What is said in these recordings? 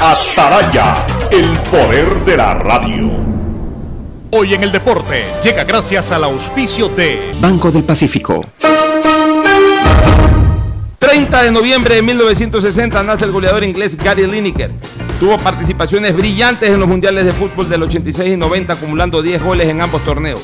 Ataraya, el poder de la radio. Hoy en el deporte llega gracias al auspicio de Banco del Pacífico. 30 de noviembre de 1960 nace el goleador inglés Gary Lineker. Tuvo participaciones brillantes en los mundiales de fútbol del 86 y 90, acumulando 10 goles en ambos torneos.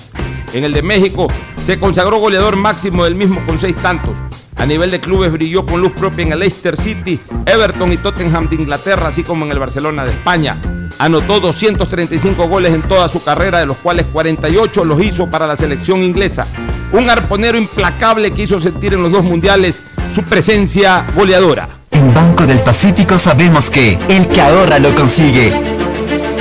En el de México se consagró goleador máximo del mismo con 6 tantos. A nivel de clubes brilló con luz propia en el Leicester City, Everton y Tottenham de Inglaterra, así como en el Barcelona de España. Anotó 235 goles en toda su carrera, de los cuales 48 los hizo para la selección inglesa. Un arponero implacable que hizo sentir en los dos mundiales su presencia goleadora. En Banco del Pacífico sabemos que el que ahorra lo consigue.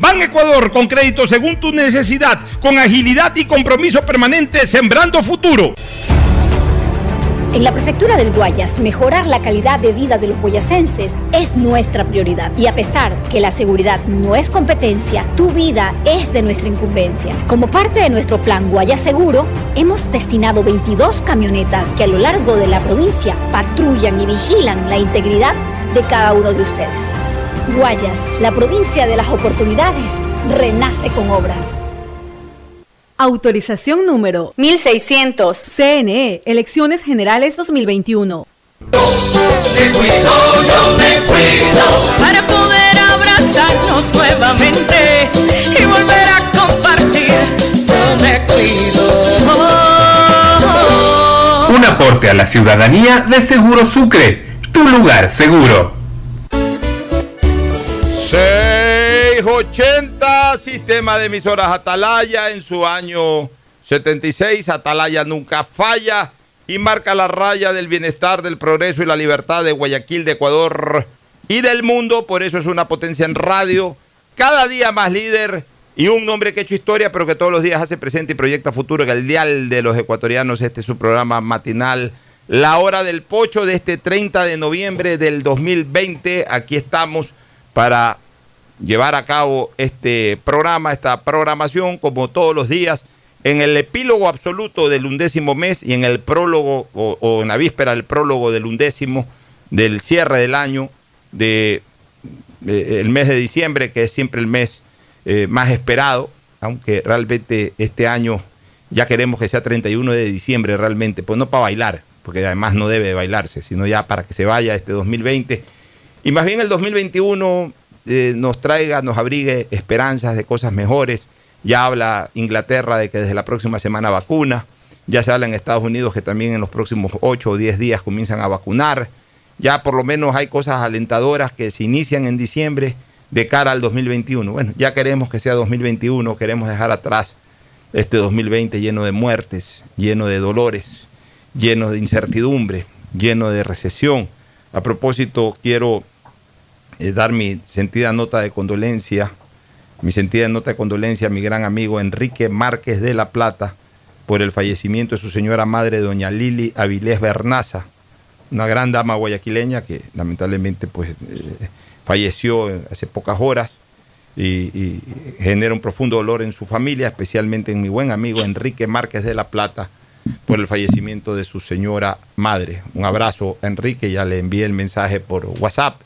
Ban Ecuador con crédito según tu necesidad, con agilidad y compromiso permanente, sembrando futuro. En la prefectura del Guayas, mejorar la calidad de vida de los guayasenses es nuestra prioridad. Y a pesar que la seguridad no es competencia, tu vida es de nuestra incumbencia. Como parte de nuestro plan Guayas Seguro, hemos destinado 22 camionetas que a lo largo de la provincia patrullan y vigilan la integridad de cada uno de ustedes. Guayas, la provincia de las oportunidades, renace con obras. Autorización número 1600. CNE, Elecciones Generales 2021. Me cuido, yo me cuido. Para poder abrazarnos nuevamente y volver a compartir. Yo me cuido. Un aporte a la ciudadanía de Seguro Sucre, tu lugar seguro. 680, sistema de emisoras Atalaya en su año 76. Atalaya nunca falla y marca la raya del bienestar, del progreso y la libertad de Guayaquil, de Ecuador y del mundo. Por eso es una potencia en radio. Cada día más líder y un nombre que ha hecho historia, pero que todos los días hace presente y proyecta futuro en el dial de los ecuatorianos. Este es su programa matinal. La hora del pocho de este 30 de noviembre del 2020. Aquí estamos para llevar a cabo este programa, esta programación, como todos los días, en el epílogo absoluto del undécimo mes y en el prólogo, o, o en la víspera del prólogo del undécimo, del cierre del año, de, de el mes de diciembre, que es siempre el mes eh, más esperado, aunque realmente este año Ya queremos que sea 31 de diciembre realmente, pues no para bailar, porque además no debe bailarse, sino ya para que se vaya este 2020. Y más bien el 2021 eh, nos traiga, nos abrigue esperanzas de cosas mejores. Ya habla Inglaterra de que desde la próxima semana vacuna. Ya se habla en Estados Unidos que también en los próximos 8 o 10 días comienzan a vacunar. Ya por lo menos hay cosas alentadoras que se inician en diciembre de cara al 2021. Bueno, ya queremos que sea 2021, queremos dejar atrás este 2020 lleno de muertes, lleno de dolores, lleno de incertidumbre, lleno de recesión. A propósito, quiero dar mi sentida nota de condolencia, mi sentida nota de condolencia a mi gran amigo Enrique Márquez de la Plata por el fallecimiento de su señora madre, doña Lili Avilés Bernaza, una gran dama guayaquileña que lamentablemente pues, eh, falleció hace pocas horas y, genera un profundo dolor en su familia, especialmente en mi buen amigo Enrique Márquez de la Plata por el fallecimiento de su señora madre. Un abrazo, Enrique, ya le envié el mensaje por WhatsApp.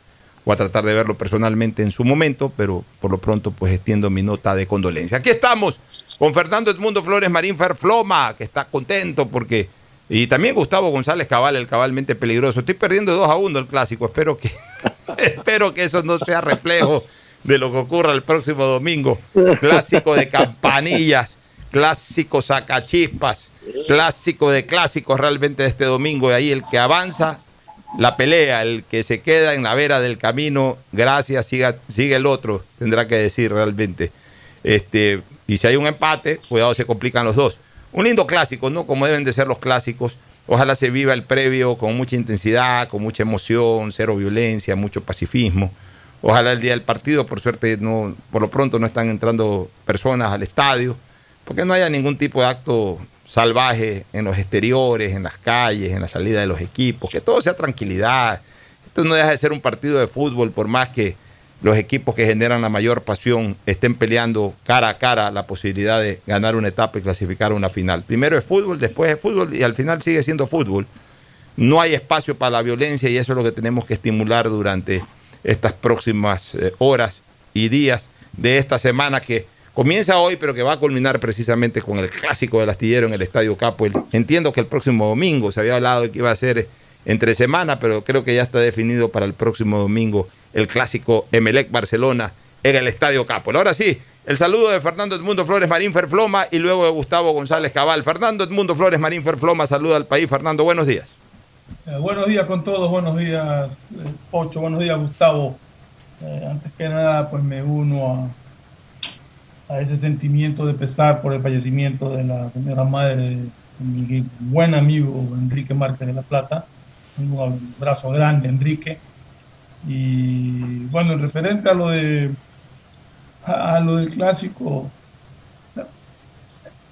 Voy a tratar de verlo personalmente en su momento, pero por lo pronto pues extiendo mi nota de condolencia. Aquí estamos con Fernando Edmundo Flores Marín Ferfloma, que está contento porque... Y también Gustavo González Cabal, el cabalmente peligroso. Estoy perdiendo 2 a 1 el clásico. Espero que, espero que eso no sea reflejo de lo que ocurra el próximo domingo. Clásico de campanillas, clásico sacachispas, clásico de clásicos realmente de este domingo. Y ahí el que avanza, la pelea, el que se queda en la vera del camino, gracias, siga, sigue el otro, tendrá que decir realmente. Este, y si hay un empate, cuidado, se complican los dos. Un lindo clásico, ¿no? Como deben de ser los clásicos. Ojalá se viva el previo con mucha intensidad, con mucha emoción, cero violencia, mucho pacifismo. Ojalá el día del partido, por suerte, no, por lo pronto no están entrando personas al estadio, porque no haya ningún tipo de acto salvaje en los exteriores, en las calles, en la salida de los equipos, que todo sea tranquilidad. Esto no deja de ser un partido de fútbol, por más que los equipos que generan la mayor pasión estén peleando cara a cara la posibilidad de ganar una etapa y clasificar a una final. Primero es fútbol, después es fútbol y al final sigue siendo fútbol. No hay espacio para la violencia y eso es lo que tenemos que estimular durante estas próximas eh, horas y días de esta semana que comienza hoy, pero que va a culminar precisamente con el clásico del astillero en el Estadio Capo. Entiendo que el próximo domingo se había hablado de que iba a ser entre semana, pero creo que ya está definido para el próximo domingo el clásico Emelec Barcelona en el Estadio Capo. Ahora sí, el saludo de Fernando Edmundo Flores Marín Ferfloma y luego de Gustavo González Cabal. Fernando Edmundo Flores Marín Ferfloma saluda al país. Fernando, buenos días. Eh, buenos días con todos, buenos días, eh, Ocho, buenos días, Gustavo. Eh, antes que nada, pues me uno a, a, ese sentimiento de pesar por el fallecimiento de la señora madre de mi buen amigo Enrique Márquez de la Plata. Un abrazo grande, Enrique. Y bueno, en referente a lo de lo del clásico, o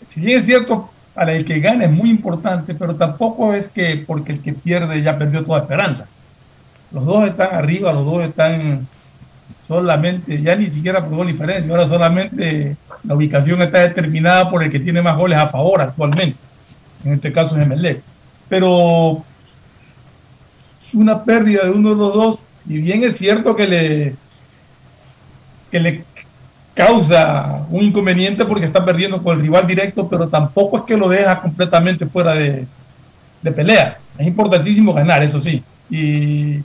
si bien es cierto, para el que gana es muy importante, pero tampoco es que porque el que pierde ya perdió toda esperanza. Los dos están arriba, los dos están solamente, ya ni siquiera por gol diferencia, ahora solamente la ubicación está determinada por el que tiene más goles a favor actualmente. En este caso es Emelec. Pero una pérdida de uno de los dos, y bien es cierto que le, que le causa un inconveniente porque está perdiendo con el rival directo, pero tampoco es que lo deja completamente fuera de, de pelea. Es importantísimo ganar, eso sí. Y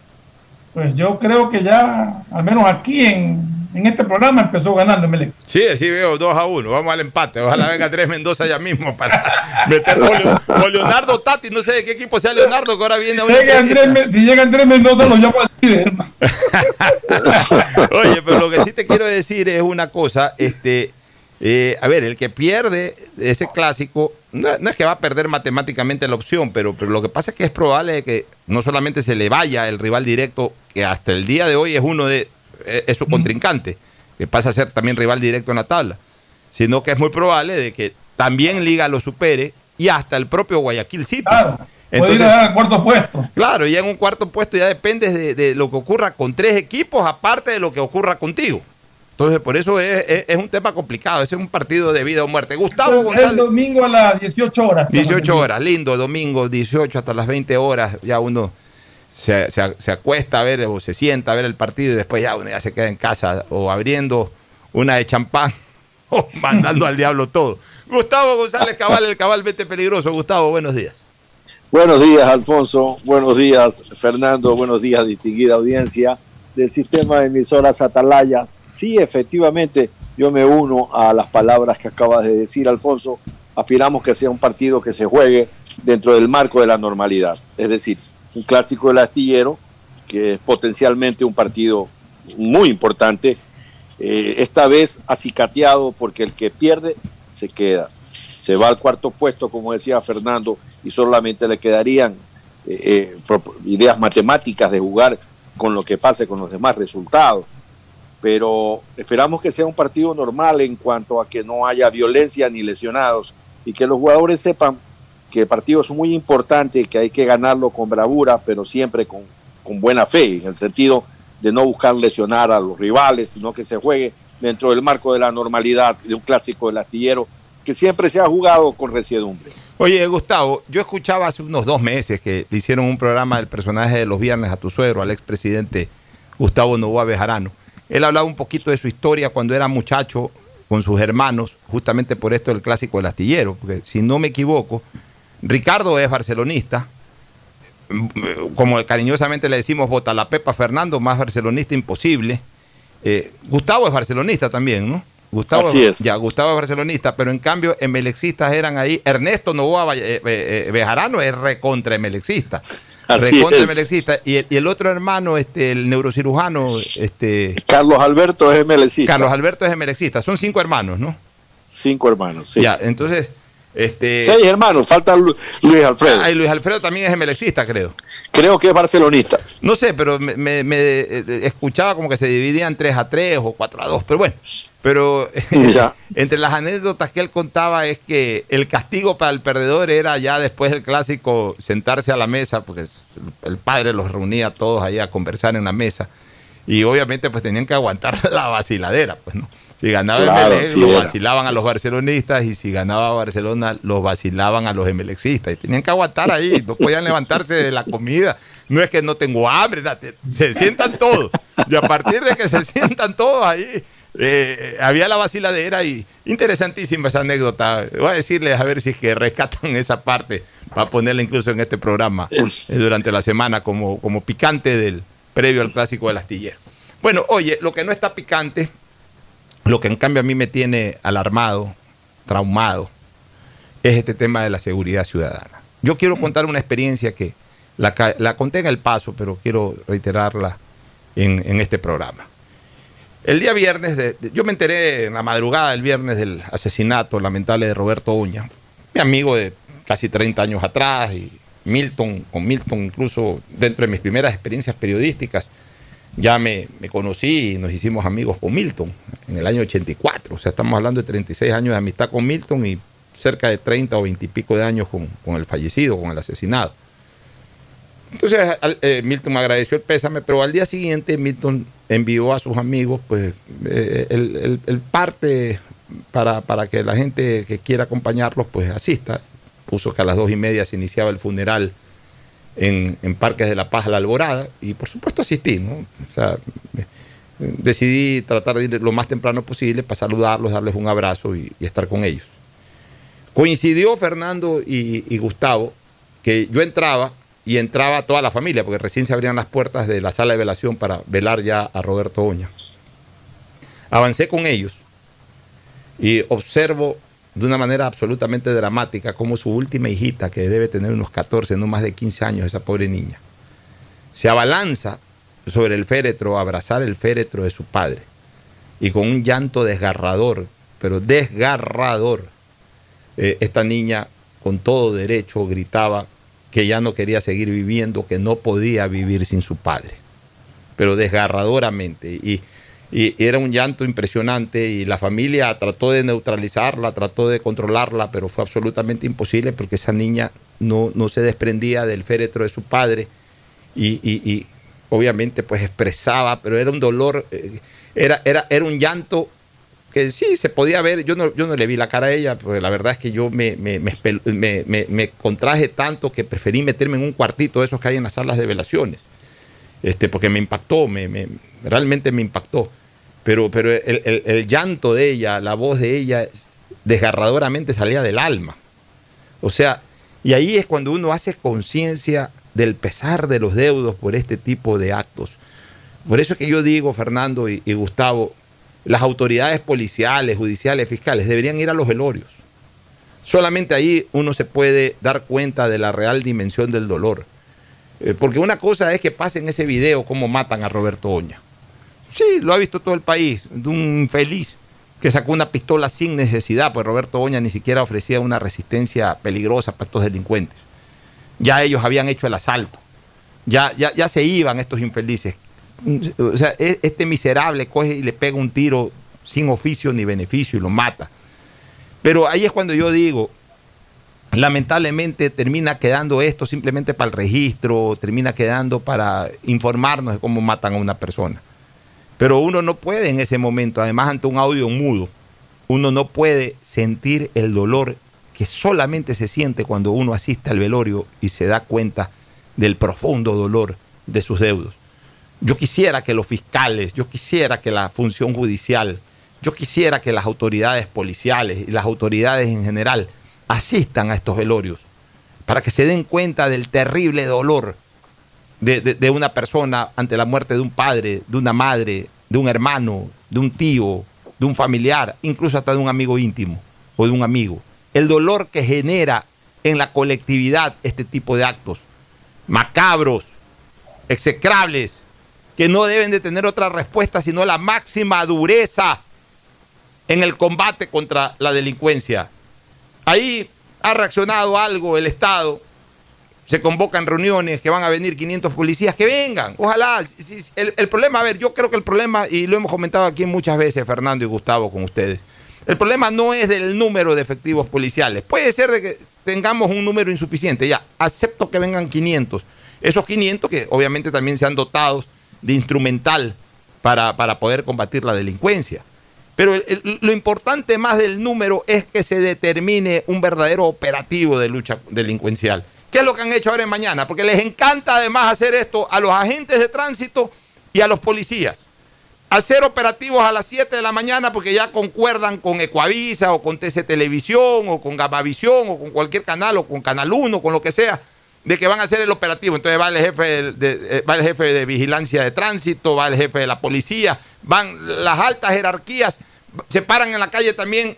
pues yo creo que ya, al menos aquí en, en este programa, empezó ganando Melec. Sí, sí veo 2 a 1. Vamos al empate. Ojalá venga Andrés Mendoza ya mismo para meter con, Leonardo Tati. No sé de qué equipo sea Leonardo, que ahora viene a una Andrés, Si llega Andrés Mendoza, lo llamo al hermano. Oye, pero lo que sí te quiero decir es una cosa. Este, eh, a ver, el que pierde ese clásico, no, no, es que va a perder matemáticamente la opción, pero, pero lo que pasa es que es probable que no solamente se le vaya el rival directo, que hasta el día de hoy es uno de es su contrincante, que pasa a ser también rival directo en la tabla, sino que es muy probable de que también Liga lo supere y hasta el propio Guayaquil City. Claro. Entonces, ir al cuarto puesto. Claro, ya en un cuarto puesto ya depende de, de, lo que ocurra con tres equipos, aparte de lo que ocurra contigo. Entonces, por eso es, es, es un tema complicado, es un partido de vida o muerte. Gustavo el, González. El domingo a las 18 horas. 18 horas, lindo, domingo, 18 hasta las 20 horas, ya uno se, se, se, acuesta a ver o se sienta a ver el partido y después ya uno ya se queda en casa o abriendo una de champán o mandando al diablo todo. Gustavo González Cabal, el cabal vete peligroso. Gustavo, buenos días. Buenos días, Alfonso. Buenos días, Fernando. Buenos días, distinguida audiencia del sistema de emisoras Atalaya. Sí, efectivamente, yo me uno a las palabras que acabas de decir, Alfonso. Aspiramos que sea un partido que se juegue dentro del marco de la normalidad. Es decir, un clásico del astillero, que es potencialmente un partido muy importante, eh, esta vez acicateado porque el que pierde se queda. Se va al cuarto puesto, como decía Fernando, y solamente le quedarían eh, eh, ideas matemáticas de jugar con lo que pase con los demás resultados. Pero esperamos que sea un partido normal en cuanto a que no haya violencia ni lesionados y que los jugadores sepan que el partido es muy importante, que hay que ganarlo con bravura, pero siempre con, buena fe, en el sentido de no buscar lesionar a los rivales, sino que se juegue dentro del marco de la normalidad de un clásico del astillero que siempre se ha jugado con resiedumbre. Oye, Gustavo, yo escuchaba hace unos dos meses que le hicieron un programa del personaje de los viernes a tu suegro, al expresidente Gustavo Novoa Bejarano. Él hablaba un poquito de su historia cuando era muchacho con sus hermanos, justamente por esto del clásico del astillero, porque si no me equivoco, Ricardo es barcelonista, como cariñosamente le decimos, bota la pepa Fernando, más barcelonista imposible. Eh, Gustavo es barcelonista también, ¿no? Gustavo, Así es. Ya, Gustavo es barcelonista, pero en cambio emelexistas eran ahí. Ernesto Novoa eh, eh, Bejarano es recontra emelexista. Así es. Y el, y el otro hermano, este, el neurocirujano, este, Carlos Alberto es MLC. Carlos Alberto es emelexista. Son cinco hermanos, ¿no? Cinco hermanos, sí. Ya, entonces, este. Seis hermanos, falta Lu- Luis Alfredo. Ah, y Luis Alfredo también es emelexista, creo. Creo que es barcelonista. No sé, pero me, me- me, eh, escuchaba como que se dividían 3 a 3 o 4 a 2, pero bueno. Pero entre las anécdotas que él contaba es que el castigo para el perdedor era ya después del clásico sentarse a la mesa, porque el padre los reunía a todos ahí a conversar en la mesa. Y obviamente pues tenían que aguantar la vaciladera, pues, ¿no? Si ganaba Claro, Emelec, sí lo era. vacilaban a los barcelonistas y si ganaba Barcelona, los vacilaban a los emelexistas. Y tenían que aguantar ahí, no podían levantarse de la comida. No es que no tengo hambre, se sientan todos. Y a partir de que se sientan todos ahí, eh, había la vaciladera y interesantísima esa anécdota. Voy a decirles a ver si es que rescatan esa parte para ponerla incluso en este programa eh, durante la semana como, como picante del previo al clásico del astillero. Bueno, oye, lo que no está picante lo que en cambio a mí me tiene alarmado, traumado, es este tema de la seguridad ciudadana. Yo quiero contar una experiencia que la, conté en el paso, pero quiero reiterarla en, este programa. El día viernes, de- yo me enteré en la madrugada del viernes del asesinato lamentable de Roberto Uña, mi amigo de casi 30 años atrás, y Milton, con Milton incluso dentro de mis primeras experiencias periodísticas, ya me, me conocí y nos hicimos amigos con Milton en el año 84. O sea, estamos hablando de 36 años de amistad con Milton y cerca de 30 o 20 y pico de años con, con el fallecido, con el asesinado. Entonces eh, Milton me agradeció el pésame, pero al día siguiente Milton envió a sus amigos pues eh, el, el- el parte para, para que la gente que quiera acompañarlos pues asista. Puso que a las dos y media se iniciaba el funeral en, Parques de la Paz a la Alborada y por supuesto asistí, eh, decidí tratar de ir lo más temprano posible para saludarlos, darles un abrazo y, estar con ellos. Coincidió Fernando y, y Gustavo que yo entraba y entraba toda la familia, porque recién se abrían las puertas de la sala de velación para velar ya a Roberto Oña. Avancé con ellos y observo de una manera absolutamente dramática cómo su última hijita, que debe tener unos 14, no más de 15 años, esa pobre niña, se abalanza sobre el féretro, a abrazar el féretro de su padre, y con un llanto desgarrador, pero desgarrador, eh, esta niña con todo derecho gritaba que ya no quería seguir viviendo, que no podía vivir sin su padre, pero desgarradoramente. Y, y era un llanto impresionante y la familia trató de neutralizarla, trató de controlarla, pero fue absolutamente imposible porque esa niña no, no se desprendía del féretro de su padre y, y- y obviamente pues expresaba, pero era un dolor, eh, era, era, era un llanto que sí se podía ver, yo no, yo no le vi la cara a ella, porque la verdad es que yo me, me, me, espel- me- me- me contraje tanto que preferí meterme en un cuartito de esos que hay en las salas de velaciones, este, porque me impactó, me, me- realmente me impactó. Pero, pero el, el- el llanto de ella, la voz de ella, desgarradoramente salía del alma. O sea, y ahí es cuando uno hace conciencia del pesar de los deudos por este tipo de actos. Por eso es que yo digo, Fernando y, y Gustavo, las autoridades policiales, judiciales, fiscales deberían ir a los velorios. Solamente ahí uno se puede dar cuenta de la real dimensión del dolor. Eh, porque una cosa es que pase en ese video cómo matan a Roberto Oña. Sí, lo ha visto todo el país, de un infeliz que sacó una pistola sin necesidad, pues Roberto Oña ni siquiera ofrecía una resistencia peligrosa para estos delincuentes. Ya ellos habían hecho el asalto, ya, ya, ya se iban estos infelices. O sea, e- este miserable coge y le pega un tiro sin oficio ni beneficio y lo mata. Pero ahí es cuando yo digo, lamentablemente termina quedando esto simplemente para el registro, termina quedando para informarnos de cómo matan a una persona. Pero uno no puede en ese momento, además ante un audio mudo, uno no puede sentir el dolor que solamente se siente cuando uno asiste al velorio y se da cuenta del profundo dolor de sus deudos. Yo quisiera que los fiscales, yo quisiera que la función judicial, yo quisiera que las autoridades policiales y las autoridades en general asistan a estos velorios para que se den cuenta del terrible dolor de, de- de una persona ante la muerte de un padre, de una madre, de un hermano, de un tío, de un familiar, incluso hasta de un amigo íntimo o de un amigo. El dolor que genera en la colectividad este tipo de actos macabros, execrables, que no deben de tener otra respuesta sino la máxima dureza en el combate contra la delincuencia. Ahí ha reaccionado algo el Estado, se convocan reuniones, que van a venir 500 policías, que vengan, ojalá. El problema, a ver, yo creo que el problema, y lo hemos comentado aquí muchas veces, Fernando y Gustavo, con ustedes, el problema no es del número de efectivos policiales. Puede ser de que tengamos un número insuficiente, ya, acepto que vengan 500. Esos 500 que obviamente también sean dotados de instrumental para, para poder combatir la delincuencia. Pero lo importante más del número es que se determine un verdadero operativo de lucha delincuencial. ¿Qué es lo que han hecho ahora en mañana? Porque les encanta además hacer esto a los agentes de tránsito y a los policías. Hacer operativos a las 7 de la mañana porque ya concuerdan con Ecuavisa o con TC Televisión o con Gamavisión o con cualquier canal o con Canal 1, con lo que sea, de que van a hacer el operativo. Entonces va el jefe de, eh, va el jefe de vigilancia de tránsito, va el jefe de la policía, van las altas jerarquías, se paran en la calle también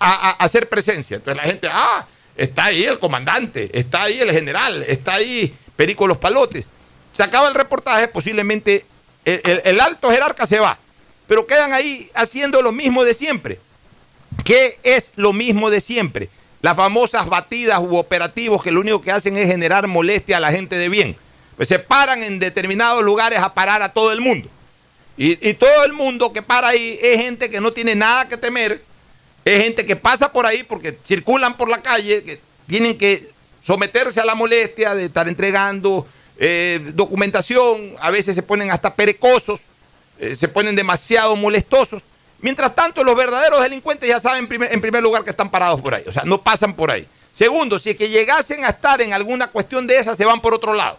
a, hacer presencia. Entonces la gente, ah, está ahí el comandante, está ahí el general, está ahí Perico Los Palotes. Se acaba el reportaje, posiblemente el- el alto jerarca se va, pero quedan ahí haciendo lo mismo de siempre. ¿Qué es lo mismo de siempre? Las famosas batidas u operativos que lo único que hacen es generar molestia a la gente de bien. Pues se paran en determinados lugares a parar a todo el mundo. Y, y todo el mundo que para ahí es gente que no tiene nada que temer, es gente que pasa por ahí porque circulan por la calle, que tienen que someterse a la molestia de estar entregando eh, documentación, a veces se ponen hasta perecosos, eh, se ponen demasiado molestosos. Mientras tanto, los verdaderos delincuentes ya saben en primer lugar que están parados por ahí, o sea, no pasan por ahí. Segundo, si es que llegasen a estar en alguna cuestión de esas, se van por otro lado.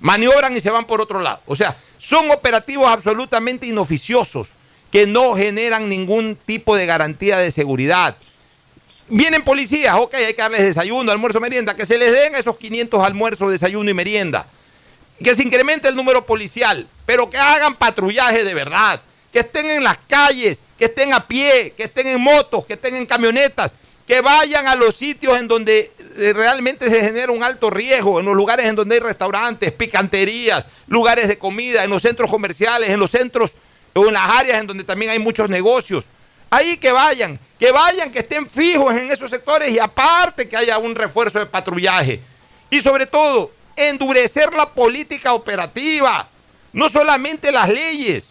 Maniobran y se van por otro lado. O sea, son operativos absolutamente inoficiosos que no generan ningún tipo de garantía de seguridad. Vienen policías, ok, hay que darles desayuno, almuerzo, merienda, que se les den esos 500 almuerzos, desayuno y merienda. Que se incremente el número policial, pero que hagan patrullaje de verdad, que estén en las calles, que estén a pie, que estén en motos, que estén en camionetas, que vayan a los sitios en donde eh, realmente se genera un alto riesgo, en los lugares en donde hay restaurantes, picanterías, lugares de comida, en los centros comerciales, en los centros o en las áreas en donde también hay muchos negocios. Ahí que vayan, que vayan, que estén fijos en esos sectores y aparte que haya un refuerzo de patrullaje. Y sobre todo, endurecer la política operativa, no solamente las leyes.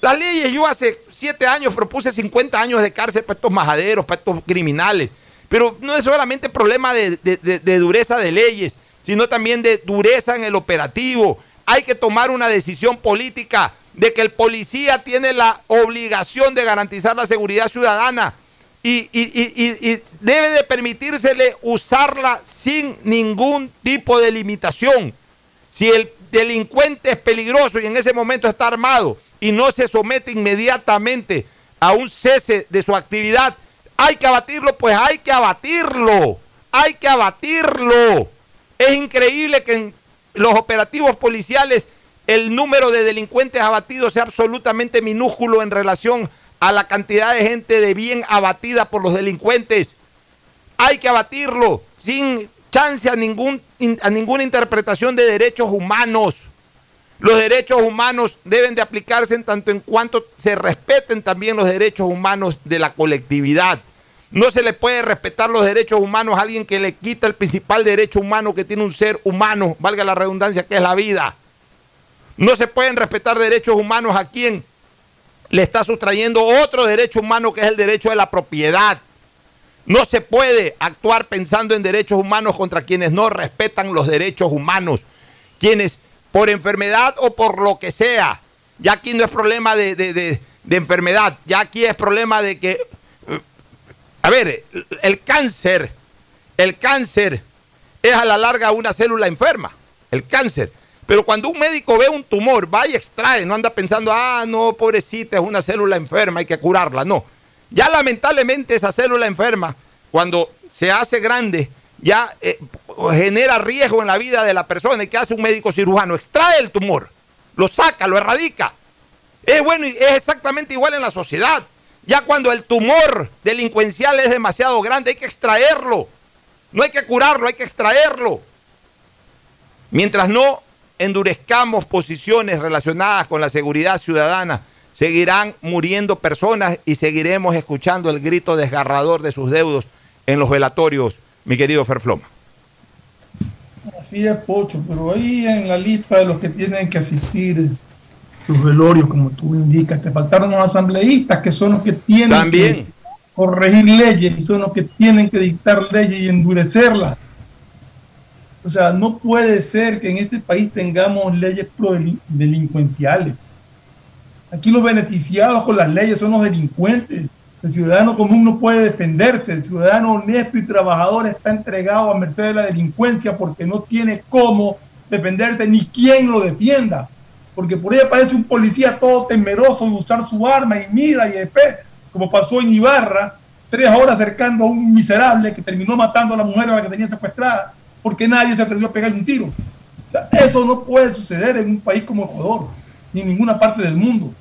Las leyes, yo hace siete años propuse 50 años de cárcel para estos majaderos, para estos criminales. Pero no es solamente problema de, dureza de leyes, sino también de dureza en el operativo. Hay que tomar una decisión política de que el policía tiene la obligación de garantizar la seguridad ciudadana y- y debe de permitírsele usarla sin ningún tipo de limitación. Si el delincuente es peligroso y en ese momento está armado y no se somete inmediatamente a un cese de su actividad, Hay que abatirlo, pues hay que abatirlo. Hay que abatirlo. Es increíble que en los operativos policiales el número de delincuentes abatidos sea absolutamente minúsculo en relación a la cantidad de gente de bien abatida por los delincuentes. Hay que abatirlo sin chance a, ningún, a ninguna interpretación de derechos humanos. Los derechos humanos deben de aplicarse en tanto en cuanto se respeten también los derechos humanos de la colectividad. No se le puede respetar los derechos humanos a alguien que le quita el principal derecho humano que tiene un ser humano, valga la redundancia, que es la vida. No se pueden respetar derechos humanos a quien le está sustrayendo otro derecho humano que es el derecho de la propiedad. No se puede actuar pensando en derechos humanos contra quienes no respetan los derechos humanos, quienes por enfermedad o por lo que sea, ya aquí no es problema de, enfermedad, ya aquí es problema de que, a ver, el cáncer, el cáncer es a la larga una célula enferma, el cáncer. Pero cuando un médico ve un tumor, va y extrae, no anda pensando, ah, no, pobrecita, es una célula enferma, hay que curarla. No. Ya lamentablemente esa célula enferma, cuando se hace grande, ya eh, genera riesgo en la vida de la persona. ¿Y qué hace un médico cirujano? Extrae el tumor, lo saca, lo erradica. Es bueno y es exactamente igual en la sociedad. Ya cuando el tumor delincuencial es demasiado grande, hay que extraerlo. No hay que curarlo, hay que extraerlo. Mientras no endurezcamos posiciones relacionadas con la seguridad ciudadana, seguirán muriendo personas y seguiremos escuchando el grito desgarrador de sus deudos en los velatorios, mi querido Ferfloma. Así es, Pocho, pero ahí en la lista de los que tienen que asistir sus velorios, como tú indicas, te faltaron los asambleístas, que son los que tienen que corregir leyes y son los que tienen que dictar leyes y endurecerlas. O sea, no puede ser que en este país tengamos leyes delincuenciales. Aquí los beneficiados con las leyes son los delincuentes. El ciudadano común no puede defenderse. El ciudadano honesto y trabajador está entregado a merced de la delincuencia porque no tiene cómo defenderse ni quién lo defienda. Porque por ahí aparece un policía todo temeroso de usar su arma y mira y espera, como pasó en Ibarra, tres horas cercando a un miserable que terminó matando a la mujer a la que tenía secuestrada porque nadie se atrevió a pegar un tiro. eso no puede suceder en un país como Ecuador, ni en ninguna parte del mundo.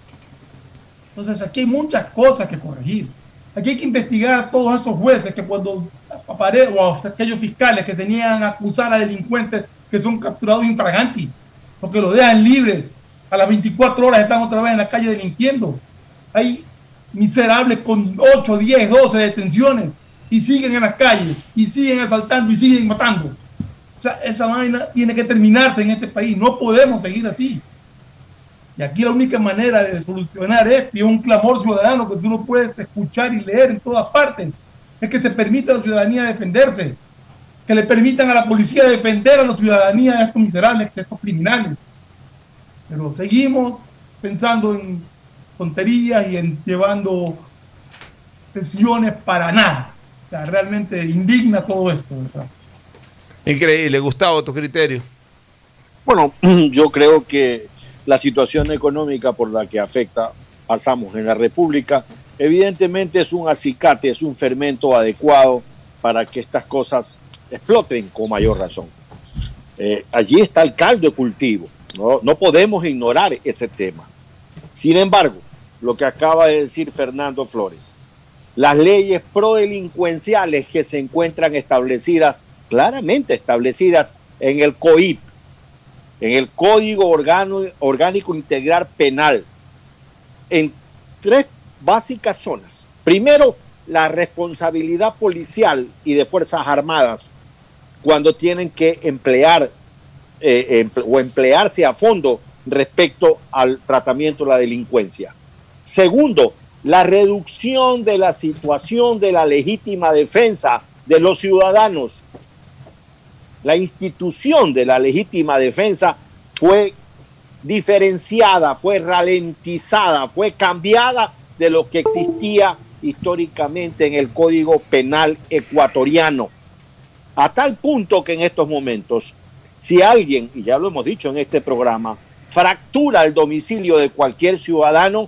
Entonces aquí hay muchas cosas que corregir. Aquí hay que investigar a todos esos jueces que cuando aparecen, o a aquellos fiscales que se niegan a acusar a delincuentes que son capturados infraganti, porque lo dejan libres, a las 24 horas están otra vez en la calle delinquiendo. Hay miserables con 8, 10, 12 detenciones y siguen en las calles y siguen asaltando y siguen matando esa vaina tiene que terminarse en este país. No podemos seguir así. Y aquí la única manera de solucionar esto, y un clamor ciudadano que tú no puedes escuchar y leer en todas partes, es que se permita a la ciudadanía defenderse, que le permitan a la policía defender a la ciudadanía de estos miserables, de estos criminales. Pero seguimos pensando en tonterías y en llevando sesiones para nada. O sea, realmente indigna todo esto. ¿verdad? Increíble. Gustavo, tu criterio. Bueno, yo creo que la situación económica por la que afecta, pasamos en la República, evidentemente es un acicate, es un fermento adecuado para que estas cosas exploten con mayor razón. Eh, allí está el caldo de cultivo, ¿no? no podemos ignorar ese tema. Sin embargo, lo que acaba de decir Fernando Flores, las leyes prodelincuenciales que se encuentran establecidas claramente establecidas en el COIP, en el Código Orgánico Integral Penal, en tres básicas zonas. Primero, la responsabilidad policial y de Fuerzas Armadas cuando tienen que emplear eh, o emplearse a fondo respecto al tratamiento de la delincuencia. Segundo, la reducción de la situación de la legítima defensa de los ciudadanos la institución de la legítima defensa fue diferenciada, fue ralentizada, fue cambiada de lo que existía históricamente en el Código Penal ecuatoriano. A tal punto que en estos momentos, si alguien, y ya lo hemos dicho en este programa, fractura el domicilio de cualquier ciudadano,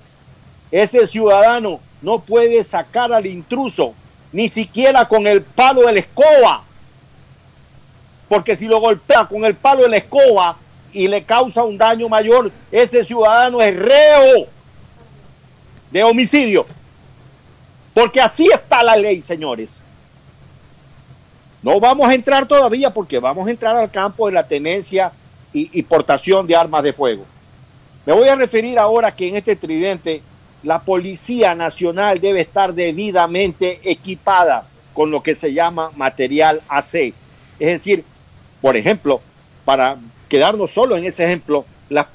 ese ciudadano no puede sacar al intruso ni siquiera con el palo de la escoba. Porque si lo golpea con el palo de la escoba y le causa un daño mayor, ese ciudadano es reo de homicidio. Porque así está la ley, señores. No vamos a entrar todavía porque vamos a entrar al campo de la tenencia y, portación de armas de fuego. Me voy a referir ahora que en este tridente la Policía Nacional debe estar debidamente equipada con lo que se llama material AC. Es decir, por ejemplo, para quedarnos solo en ese ejemplo, las,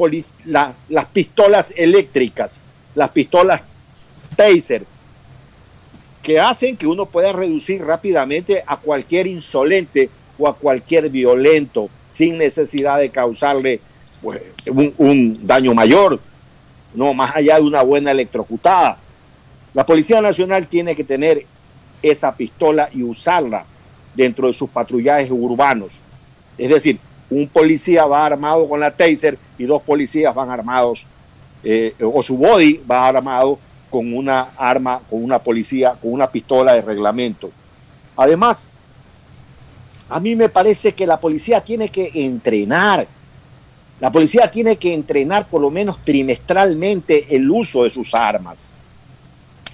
la, las pistolas eléctricas, las pistolas taser, que hacen que uno pueda reducir rápidamente a cualquier insolente o a cualquier violento sin necesidad de causarle pues, un, un, daño mayor, no más allá de una buena electrocutada. La Policía Nacional tiene que tener esa pistola y usarla dentro de sus patrullajes urbanos. Es decir, un policía va armado con la taser y dos policías van armados, eh, o su body va armado con una arma, con una policía, con una pistola de reglamento. Además, a mí me parece que la policía tiene que entrenar. La policía tiene que entrenar por lo menos trimestralmente el uso de sus armas.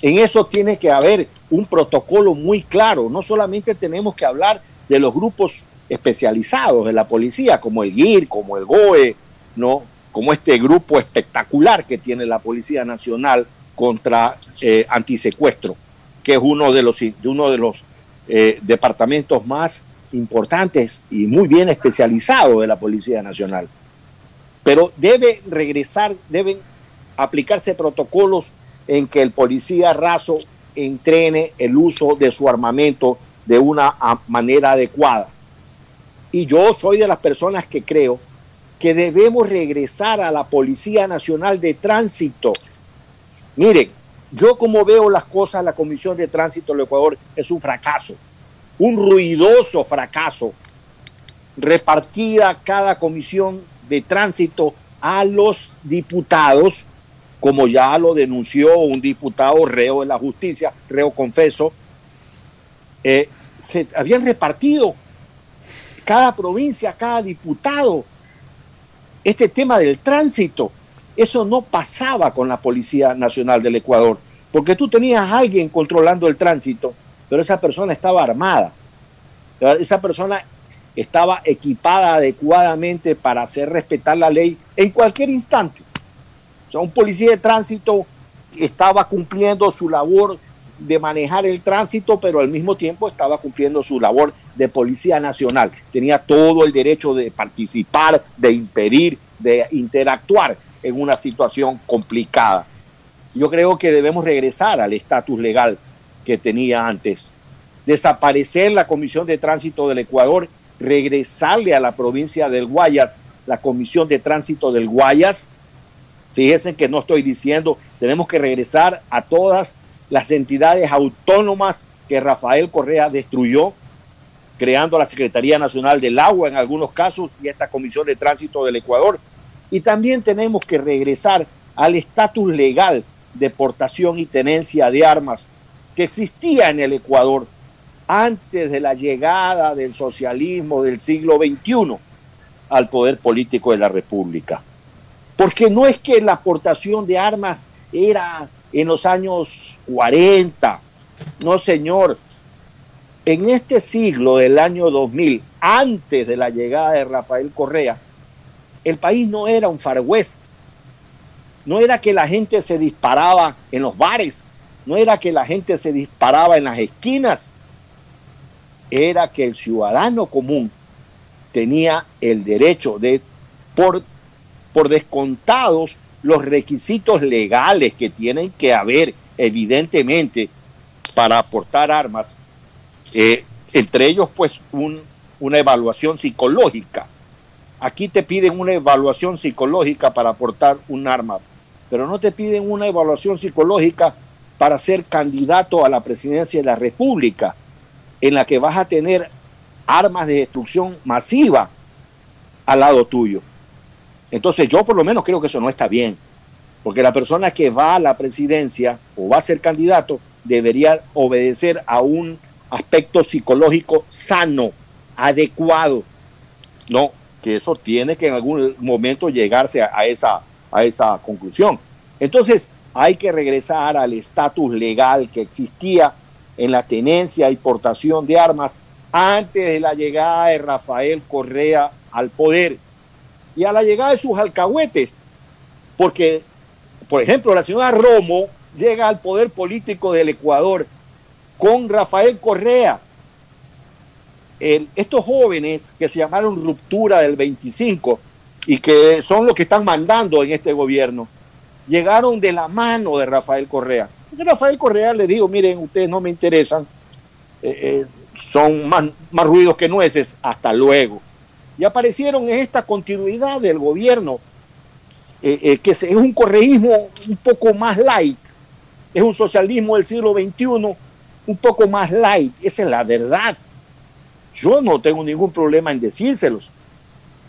En eso tiene que haber un protocolo muy claro. No solamente tenemos que hablar de los grupos especializados de la policía, como el GIR, como el GOE, ¿no? como este grupo espectacular que tiene la Policía Nacional, contra eh, antisecuestro, que es uno de los, uno de los eh, departamentos más importantes y muy bien especializados de la Policía Nacional. Pero debe regresar, deben aplicarse protocolos en que el policía raso entrene el uso de su armamento de una manera adecuada. Y yo soy de las personas que creo que debemos regresar a la Policía Nacional de Tránsito. Miren, yo como veo las cosas, la Comisión de Tránsito del Ecuador es un fracaso, un ruidoso fracaso, repartida cada comisión de tránsito a los diputados, como ya lo denunció un diputado reo de la justicia, reo confeso, eh, se habían repartido cada provincia, cada diputado, este tema del tránsito. Eso no pasaba con la Policía Nacional del Ecuador, porque tú tenías a alguien controlando el tránsito, pero esa persona estaba armada. Esa persona estaba equipada adecuadamente para hacer respetar la ley en cualquier instante. O sea, un policía de tránsito estaba cumpliendo su labor de manejar el tránsito, pero al mismo tiempo estaba cumpliendo su labor de policía nacional. Tenía todo el derecho de participar, de impedir, de interactuar en una situación complicada. Yo creo que debemos regresar al estatus legal que tenía antes, desaparecer la Comisión de Tránsito del Ecuador, regresarle a la provincia del Guayas la Comisión de Tránsito del Guayas. Fíjense que no estoy diciendo, tenemos que regresar a todas las entidades autónomas que Rafael Correa destruyó, creando la Secretaría Nacional del Agua en algunos casos y esta Comisión de Tránsito del Ecuador, y también tenemos que regresar al estatus legal de portación y tenencia de armas que existía en el Ecuador antes de la llegada del socialismo del siglo XXI al poder político de la República. Porque no es que la aportación de armas era en los años 40, no señor, en este siglo del año 2000, antes de la llegada de Rafael Correa, el país no era un Far West. No era que la gente se disparaba en los bares. No era que la gente se disparaba en las esquinas. Era que el ciudadano común tenía el derecho de, por, por descontados, los requisitos legales que tienen que haber, evidentemente, para aportar armas, eh, entre ellos, pues, un, una evaluación psicológica Aquí te piden una evaluación psicológica para aportar un arma, pero no te piden una evaluación psicológica para ser candidato a la presidencia de la República, en la que vas a tener armas de destrucción masiva al lado tuyo. Entonces yo por lo menos creo que eso no está bien, porque la persona que va a la presidencia o va a ser candidato debería obedecer a un aspecto psicológico sano, adecuado. No, que eso tiene que en algún momento llegarse a, a esa, a esa conclusión. Entonces, hay que regresar al estatus legal que existía en la tenencia y portación de armas antes de la llegada de Rafael Correa al poder y a la llegada de sus alcahuetes. Porque, por ejemplo, la señora Romo llega al poder político del Ecuador con Rafael Correa. Estos jóvenes que se llamaron Ruptura del 25 y que son los que están mandando en este gobierno, llegaron de la mano de Rafael Correa. Rafael Correa le dijo, miren, ustedes no me interesan, eh, eh, son más, ruidos que nueces, hasta luego. Y aparecieron en esta continuidad del gobierno, eh, que es un correísmo un poco más light, es un socialismo del siglo XXI un poco más light, esa es la verdad. Yo no tengo ningún problema en decírselos.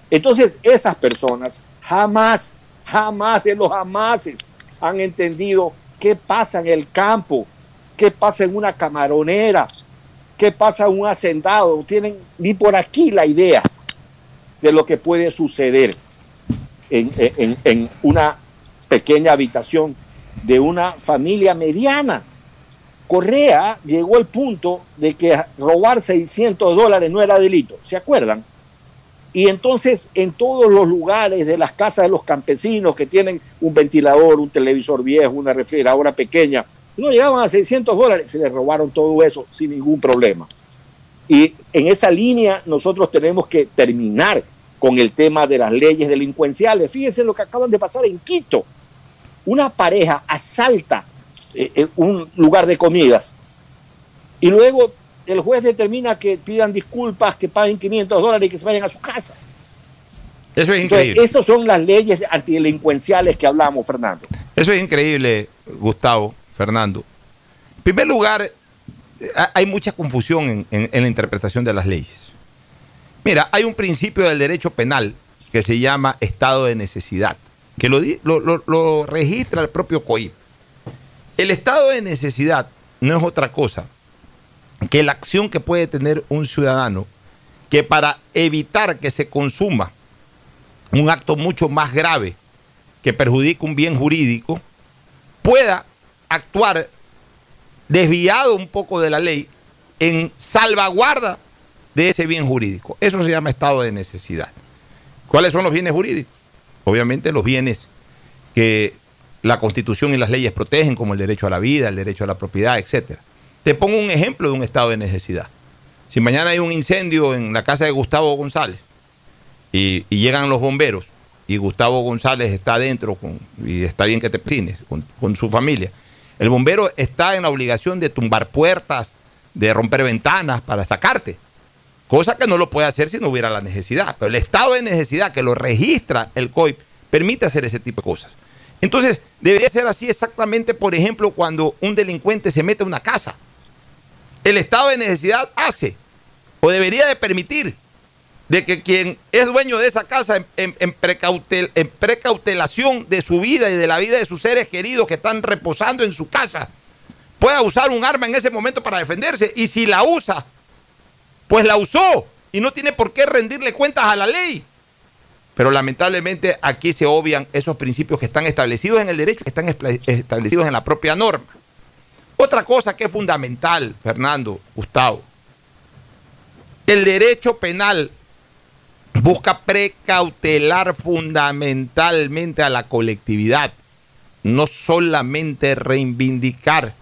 Entonces, esas personas jamás, jamás de los jamases han entendido qué pasa en el campo, qué pasa en una camaronera, qué pasa en un hacendado. Tienen ni por aquí la idea de lo que puede suceder en, en- en una pequeña habitación de una familia mediana. Correa llegó al punto de que robar 600 dólares no era delito, ¿se acuerdan? Y entonces en todos los lugares de las casas de los campesinos que tienen un ventilador, un televisor viejo, una refrigeradora pequeña, no llegaban a 600 dólares, se les robaron todo eso sin ningún problema. Y en esa línea nosotros tenemos que terminar con el tema de las leyes delincuenciales. Fíjense lo que acaban de pasar en Quito. Una pareja asalta eh, eh, un lugar de comidas y luego el juez determina que pidan disculpas, que paguen 500 dólares y que se vayan a su casa. Eso es Entonces, increíble. esas son las leyes antidelincuenciales que hablamos, Fernando. Eso es increíble, Gustavo, Fernando. En primer lugar, eh, ha- hay mucha confusión en, en- en la interpretación de las leyes. Mira, hay un principio del derecho penal que se llama estado de necesidad, que lo, di- lo- lo- lo registra el propio COIP. El estado de necesidad no es otra cosa que la acción que puede tener un ciudadano que para evitar que se consuma un acto mucho más grave que perjudique un bien jurídico, pueda actuar desviado un poco de la ley en salvaguarda de ese bien jurídico. Eso se llama estado de necesidad. ¿Cuáles son los bienes jurídicos? Obviamente los bienes que la Constitución y las leyes protegen, como el derecho a la vida, el derecho a la propiedad, etc. Te pongo un ejemplo de un estado de necesidad. Si mañana hay un incendio en la casa de Gustavo González y, llegan los bomberos y Gustavo González está adentro y está bien que te pines con, con su familia, el bombero está en la obligación de tumbar puertas, de romper ventanas para sacarte. Cosa que no lo puede hacer si no hubiera la necesidad. Pero el estado de necesidad que lo registra el COIP permite hacer ese tipo de cosas. Entonces, debería ser así exactamente, por ejemplo, cuando un delincuente se mete a una casa. El estado de necesidad hace o debería de permitir de que quien es dueño de esa casa en, en- en precautel- en precautelación de su vida y de la vida de sus seres queridos que están reposando en su casa, pueda usar un arma en ese momento para defenderse. Y si la usa, pues la usó y no tiene por qué rendirle cuentas a la ley. Pero lamentablemente aquí se obvian esos principios que están establecidos en el derecho, que están establecidos en la propia norma. Otra cosa que es fundamental, Fernando, Gustavo, el derecho penal busca precautelar fundamentalmente a la colectividad, no solamente reivindicar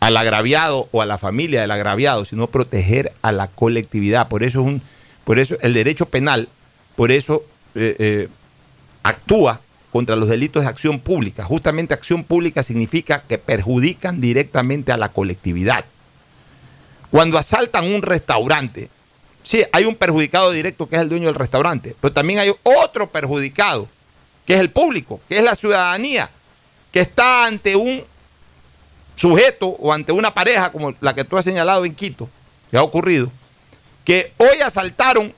al agraviado o a la familia del agraviado, sino proteger a la colectividad. Por eso es un, por eso el derecho penal, por eso eh, eh, actúa contra los delitos de acción pública. Justamente acción pública significa que perjudican directamente a la colectividad. Cuando asaltan un restaurante, sí, hay un perjudicado directo que es el dueño del restaurante, pero también hay otro perjudicado, que es el público, que es la ciudadanía, que está ante un sujeto o ante una pareja como la que tú has señalado en Quito, que ha ocurrido, que hoy asaltaron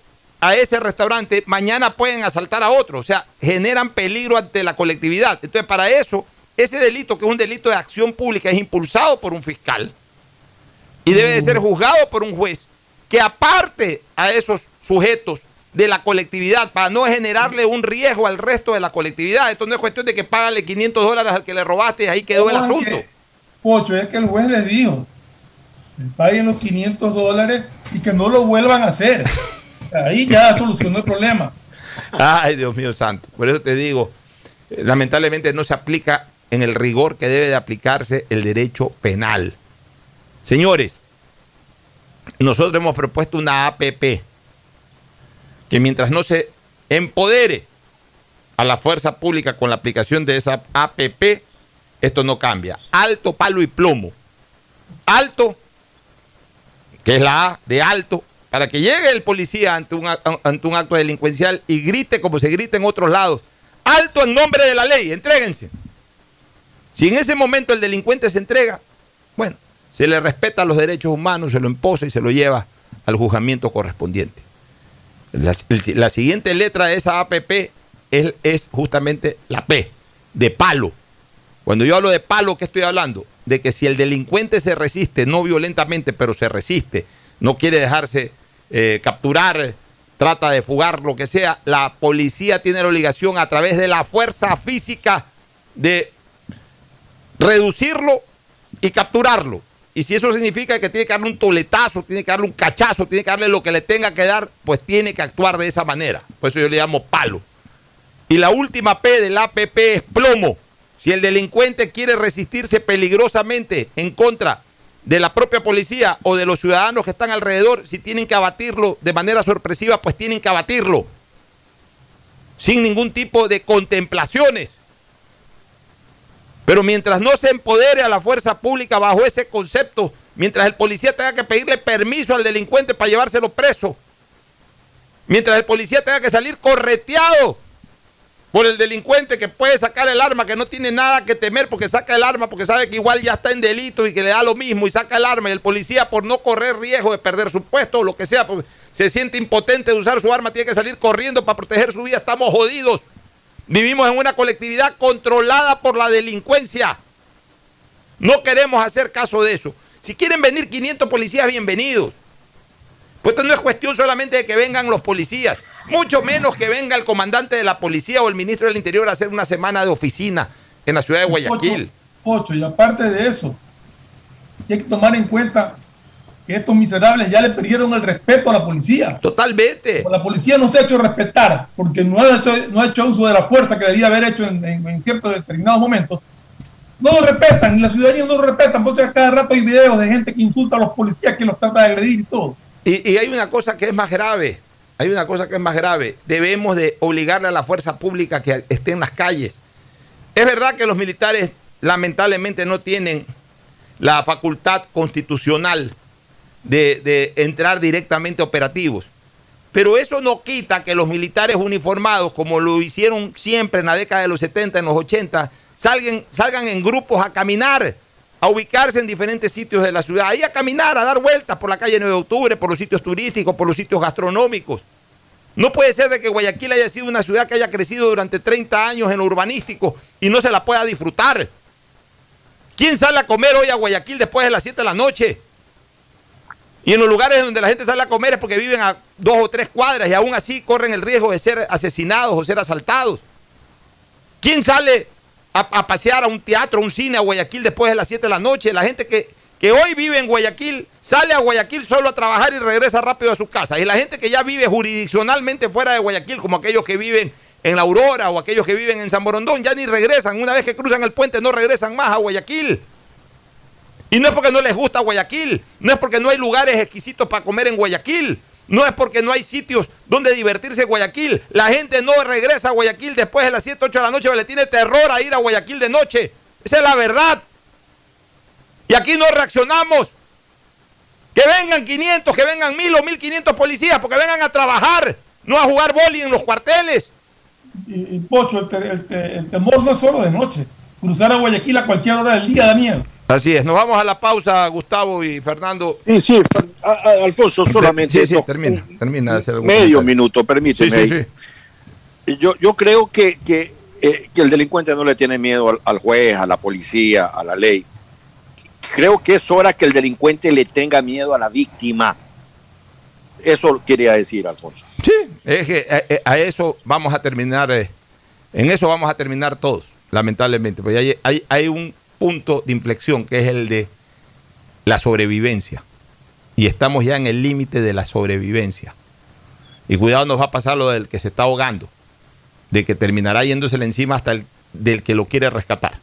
a ese restaurante, mañana pueden asaltar a otro, o sea, generan peligro ante la colectividad. Entonces, para eso ese delito, que es un delito de acción pública, es impulsado por un fiscal y debe de ser juzgado por un juez que aparte a esos sujetos de la colectividad para no generarle un riesgo al resto de la colectividad. Esto no es cuestión de que págale 500 dólares al que le robaste y ahí quedó el No, es asunto. que, Pocho, es que el juez les dijo, paguen los 500 dólares y que no lo vuelvan a hacer. Ahí ya solucionó el problema. Ay, Dios mío santo. Por eso te digo, eh, lamentablemente no se aplica en el rigor que debe de aplicarse el derecho penal. Señores, nosotros hemos propuesto una APP que mientras no se empodere a la fuerza pública con la aplicación de esa APP, esto no cambia. Alto, palo y plomo. Alto, que es la A de alto, para que llegue el policía ante un, ante un acto delincuencial y grite como se grita en otros lados. Alto en nombre de la ley, entréguense. Si en ese momento el delincuente se entrega, bueno, se le respeta los derechos humanos, se lo imposa y se lo lleva al juzgamiento correspondiente. La, la siguiente letra de esa APP es, es justamente la P, de palo. Cuando yo hablo de palo, ¿qué estoy hablando? De que si el delincuente se resiste, no violentamente, pero se resiste, no quiere dejarse eh, capturar, trata de fugar, lo que sea, la policía tiene la obligación a través de la fuerza física de reducirlo y capturarlo. Y si eso significa que tiene que darle un toletazo, tiene que darle un cachazo, tiene que darle lo que le tenga que dar, pues tiene que actuar de esa manera. Por eso yo le llamo palo. Y la última P del APP es plomo. Si el delincuente quiere resistirse peligrosamente en contra de la propia policía o de los ciudadanos que están alrededor, si tienen que abatirlo de manera sorpresiva, pues tienen que abatirlo. Sin ningún tipo de contemplaciones. Pero mientras no se empodere a la fuerza pública bajo ese concepto, mientras el policía tenga que pedirle permiso al delincuente para llevárselo preso, mientras el policía tenga que salir correteado por el delincuente que puede sacar el arma, que no tiene nada que temer porque saca el arma, porque sabe que igual ya está en delito y que le da lo mismo y saca el arma y el policía por no correr riesgo de perder su puesto o lo que sea, porque se siente impotente de usar su arma, tiene que salir corriendo para proteger su vida, estamos jodidos. Vivimos en una colectividad controlada por la delincuencia. No queremos hacer caso de eso. Si quieren venir 500 policías, bienvenidos. Pues esto no es cuestión solamente de que vengan los policías, mucho menos que venga el comandante de la policía o el ministro del Interior a hacer una semana de oficina en la ciudad de Guayaquil. Ocho, y aparte de eso, hay que tomar en cuenta que estos miserables ya le perdieron el respeto a la policía. Totalmente. La policía no se ha hecho respetar porque no ha hecho, no ha hecho uso de la fuerza que debía haber hecho en, en- en ciertos determinados momentos. No lo respetan, y la ciudadanía no lo respetan. Porque cada rato hay videos de gente que insulta a los policías, que los trata de agredir y todo. Y, hay una cosa que es más grave, hay una cosa que es más grave. Debemos de obligarle a la fuerza pública que esté en las calles. Es verdad que los militares lamentablemente no tienen la facultad constitucional de, de entrar directamente operativos. Pero eso no quita que los militares uniformados, como lo hicieron siempre en la década de los 70, en los 80, salgan, salgan en grupos a caminar, a ubicarse en diferentes sitios de la ciudad, ahí a caminar, a dar vueltas por la calle 9 de octubre, por los sitios turísticos, por los sitios gastronómicos. No puede ser de que Guayaquil haya sido una ciudad que haya crecido durante 30 años en lo urbanístico y no se la pueda disfrutar. ¿Quién sale a comer hoy a Guayaquil después de las 7 de la noche? Y en los lugares donde la gente sale a comer es porque viven a dos o tres cuadras y aún así corren el riesgo de ser asesinados o ser asaltados. ¿Quién sale a, pasear a un teatro, a un cine a Guayaquil después de las 7 de la noche? La gente que, que hoy vive en Guayaquil sale a Guayaquil solo a trabajar y regresa rápido a su casa. Y la gente que ya vive jurisdiccionalmente fuera de Guayaquil, como aquellos que viven en La Aurora o aquellos que viven en San Borondón, ya ni regresan. Una vez que cruzan el puente no regresan más a Guayaquil. Y no es porque no les gusta Guayaquil, no es porque no hay lugares exquisitos para comer en Guayaquil, no es porque no hay sitios donde divertirse Guayaquil. La gente no regresa a Guayaquil después de las 7, 8 de la noche, le tiene terror a ir a Guayaquil de noche. Esa es la verdad. Y aquí no reaccionamos. Que vengan 500, que vengan 1000 o 1500 policías, porque vengan a trabajar, no a jugar boli en los cuarteles. Y, Pocho, el te- el temor no es solo de noche. Cruzar a Guayaquil a cualquier hora del día da miedo. Así es, nos vamos a la pausa, Gustavo y Fernando. Sí, sí, a- a- Alfonso, solamente Sí, sí, dos- termina, termina de hacer algún medio comentario. minuto, permíteme. Sí, sí. Yo, yo creo que, que eh, que el delincuente no le tiene miedo al, al juez, a la policía, a la ley. Creo que es hora que el delincuente le tenga miedo a la víctima. Eso quería decir, Alfonso. Sí, es que eh, eh, a, eso vamos a terminar, eh, en eso vamos a terminar todos, lamentablemente. Porque hay, hay, hay un punto de inflexión que es el de la sobrevivencia. Y estamos ya en el límite de la sobrevivencia. Y cuidado, nos va a pasar lo del que se está ahogando, de que terminará yéndosele encima hasta el del que lo quiere rescatar.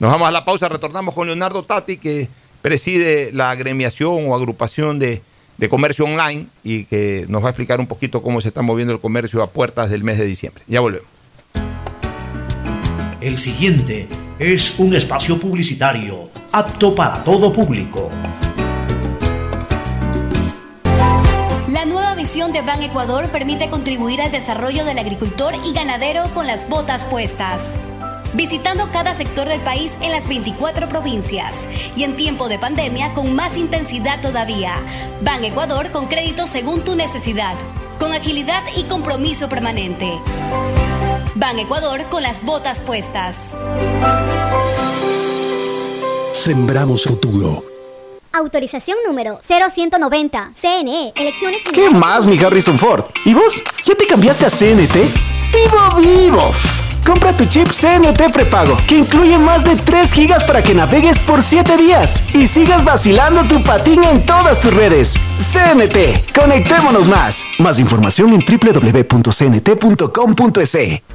Nos vamos a la pausa, retornamos con Leonardo Tati, que preside la agremiación o agrupación de, de comercio online y que nos va a explicar un poquito cómo se está moviendo el comercio a puertas del mes de diciembre. Ya volvemos. El siguiente es un espacio publicitario apto para todo público. La nueva visión de Ban Ecuador permite contribuir al desarrollo del agricultor y ganadero con las botas puestas. Visitando cada sector del país en las 24 provincias y en tiempo de pandemia con más intensidad todavía. Ban Ecuador con crédito según tu necesidad, con agilidad y compromiso permanente. Ban Ecuador con las botas puestas. Sembramos futuro. Autorización número 0190. CNE, elecciones ¿Qué más, mi Harrison Ford? ¿Y vos? ¿Ya te cambiaste a CNT? ¡Vivo, vivo! Compra tu chip CNT prepago, que incluye más de 3 gigas para que navegues por 7 días y sigas vacilando tu patín en todas tus redes. CNT, conectémonos más. Más información en www.cnt.com.es.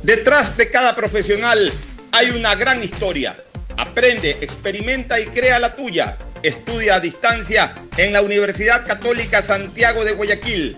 Detrás de cada profesional hay una gran historia. Aprende, experimenta y crea la tuya. Estudia a distancia en la Universidad Católica Santiago de Guayaquil.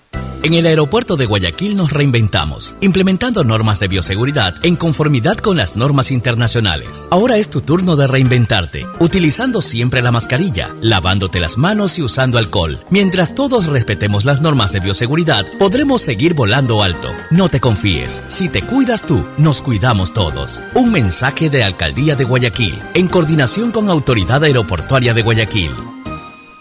En el aeropuerto de Guayaquil nos reinventamos, implementando normas de bioseguridad en conformidad con las normas internacionales. Ahora es tu turno de reinventarte, utilizando siempre la mascarilla, lavándote las manos y usando alcohol. Mientras todos respetemos las normas de bioseguridad, podremos seguir volando alto. No te confíes, si te cuidas tú, nos cuidamos todos. Un mensaje de Alcaldía de Guayaquil, en coordinación con Autoridad Aeroportuaria de Guayaquil.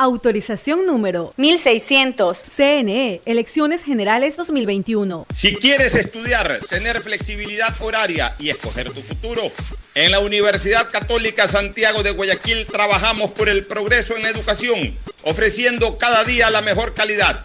Autorización número 1600. CNE, Elecciones Generales 2021. Si quieres estudiar, tener flexibilidad horaria y escoger tu futuro, en la Universidad Católica Santiago de Guayaquil trabajamos por el progreso en la educación, ofreciendo cada día la mejor calidad.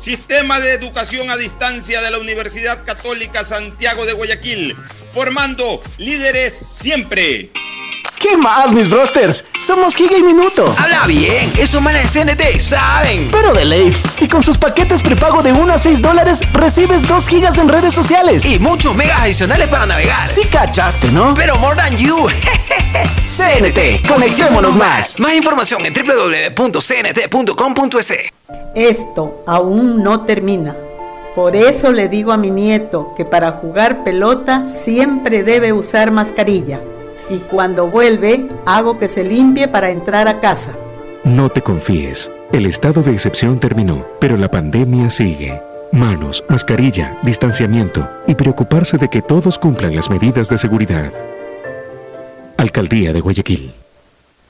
Sistema de educación a distancia de la Universidad Católica Santiago de Guayaquil, formando líderes siempre. ¿Qué más, mis brosters? Somos Giga y Minuto. Habla bien, esos manes de CNT saben. Pero de Leif. Y con sus paquetes prepago de 1 a 6 dólares, recibes 2 gigas en redes sociales. Y muchos megas adicionales para navegar. Sí cachaste, ¿no? Pero more than you. CNT, conectémonos más. Más información en www.cnt.com.es. Esto aún no termina. Por eso le digo a mi nieto que para jugar pelota siempre debe usar mascarilla y cuando vuelve hago que se limpie para entrar a casa. No te confíes. El estado de excepción terminó, pero la pandemia sigue. Manos, mascarilla, distanciamiento y preocuparse de que todos cumplan las medidas de seguridad. Alcaldía de Guayaquil.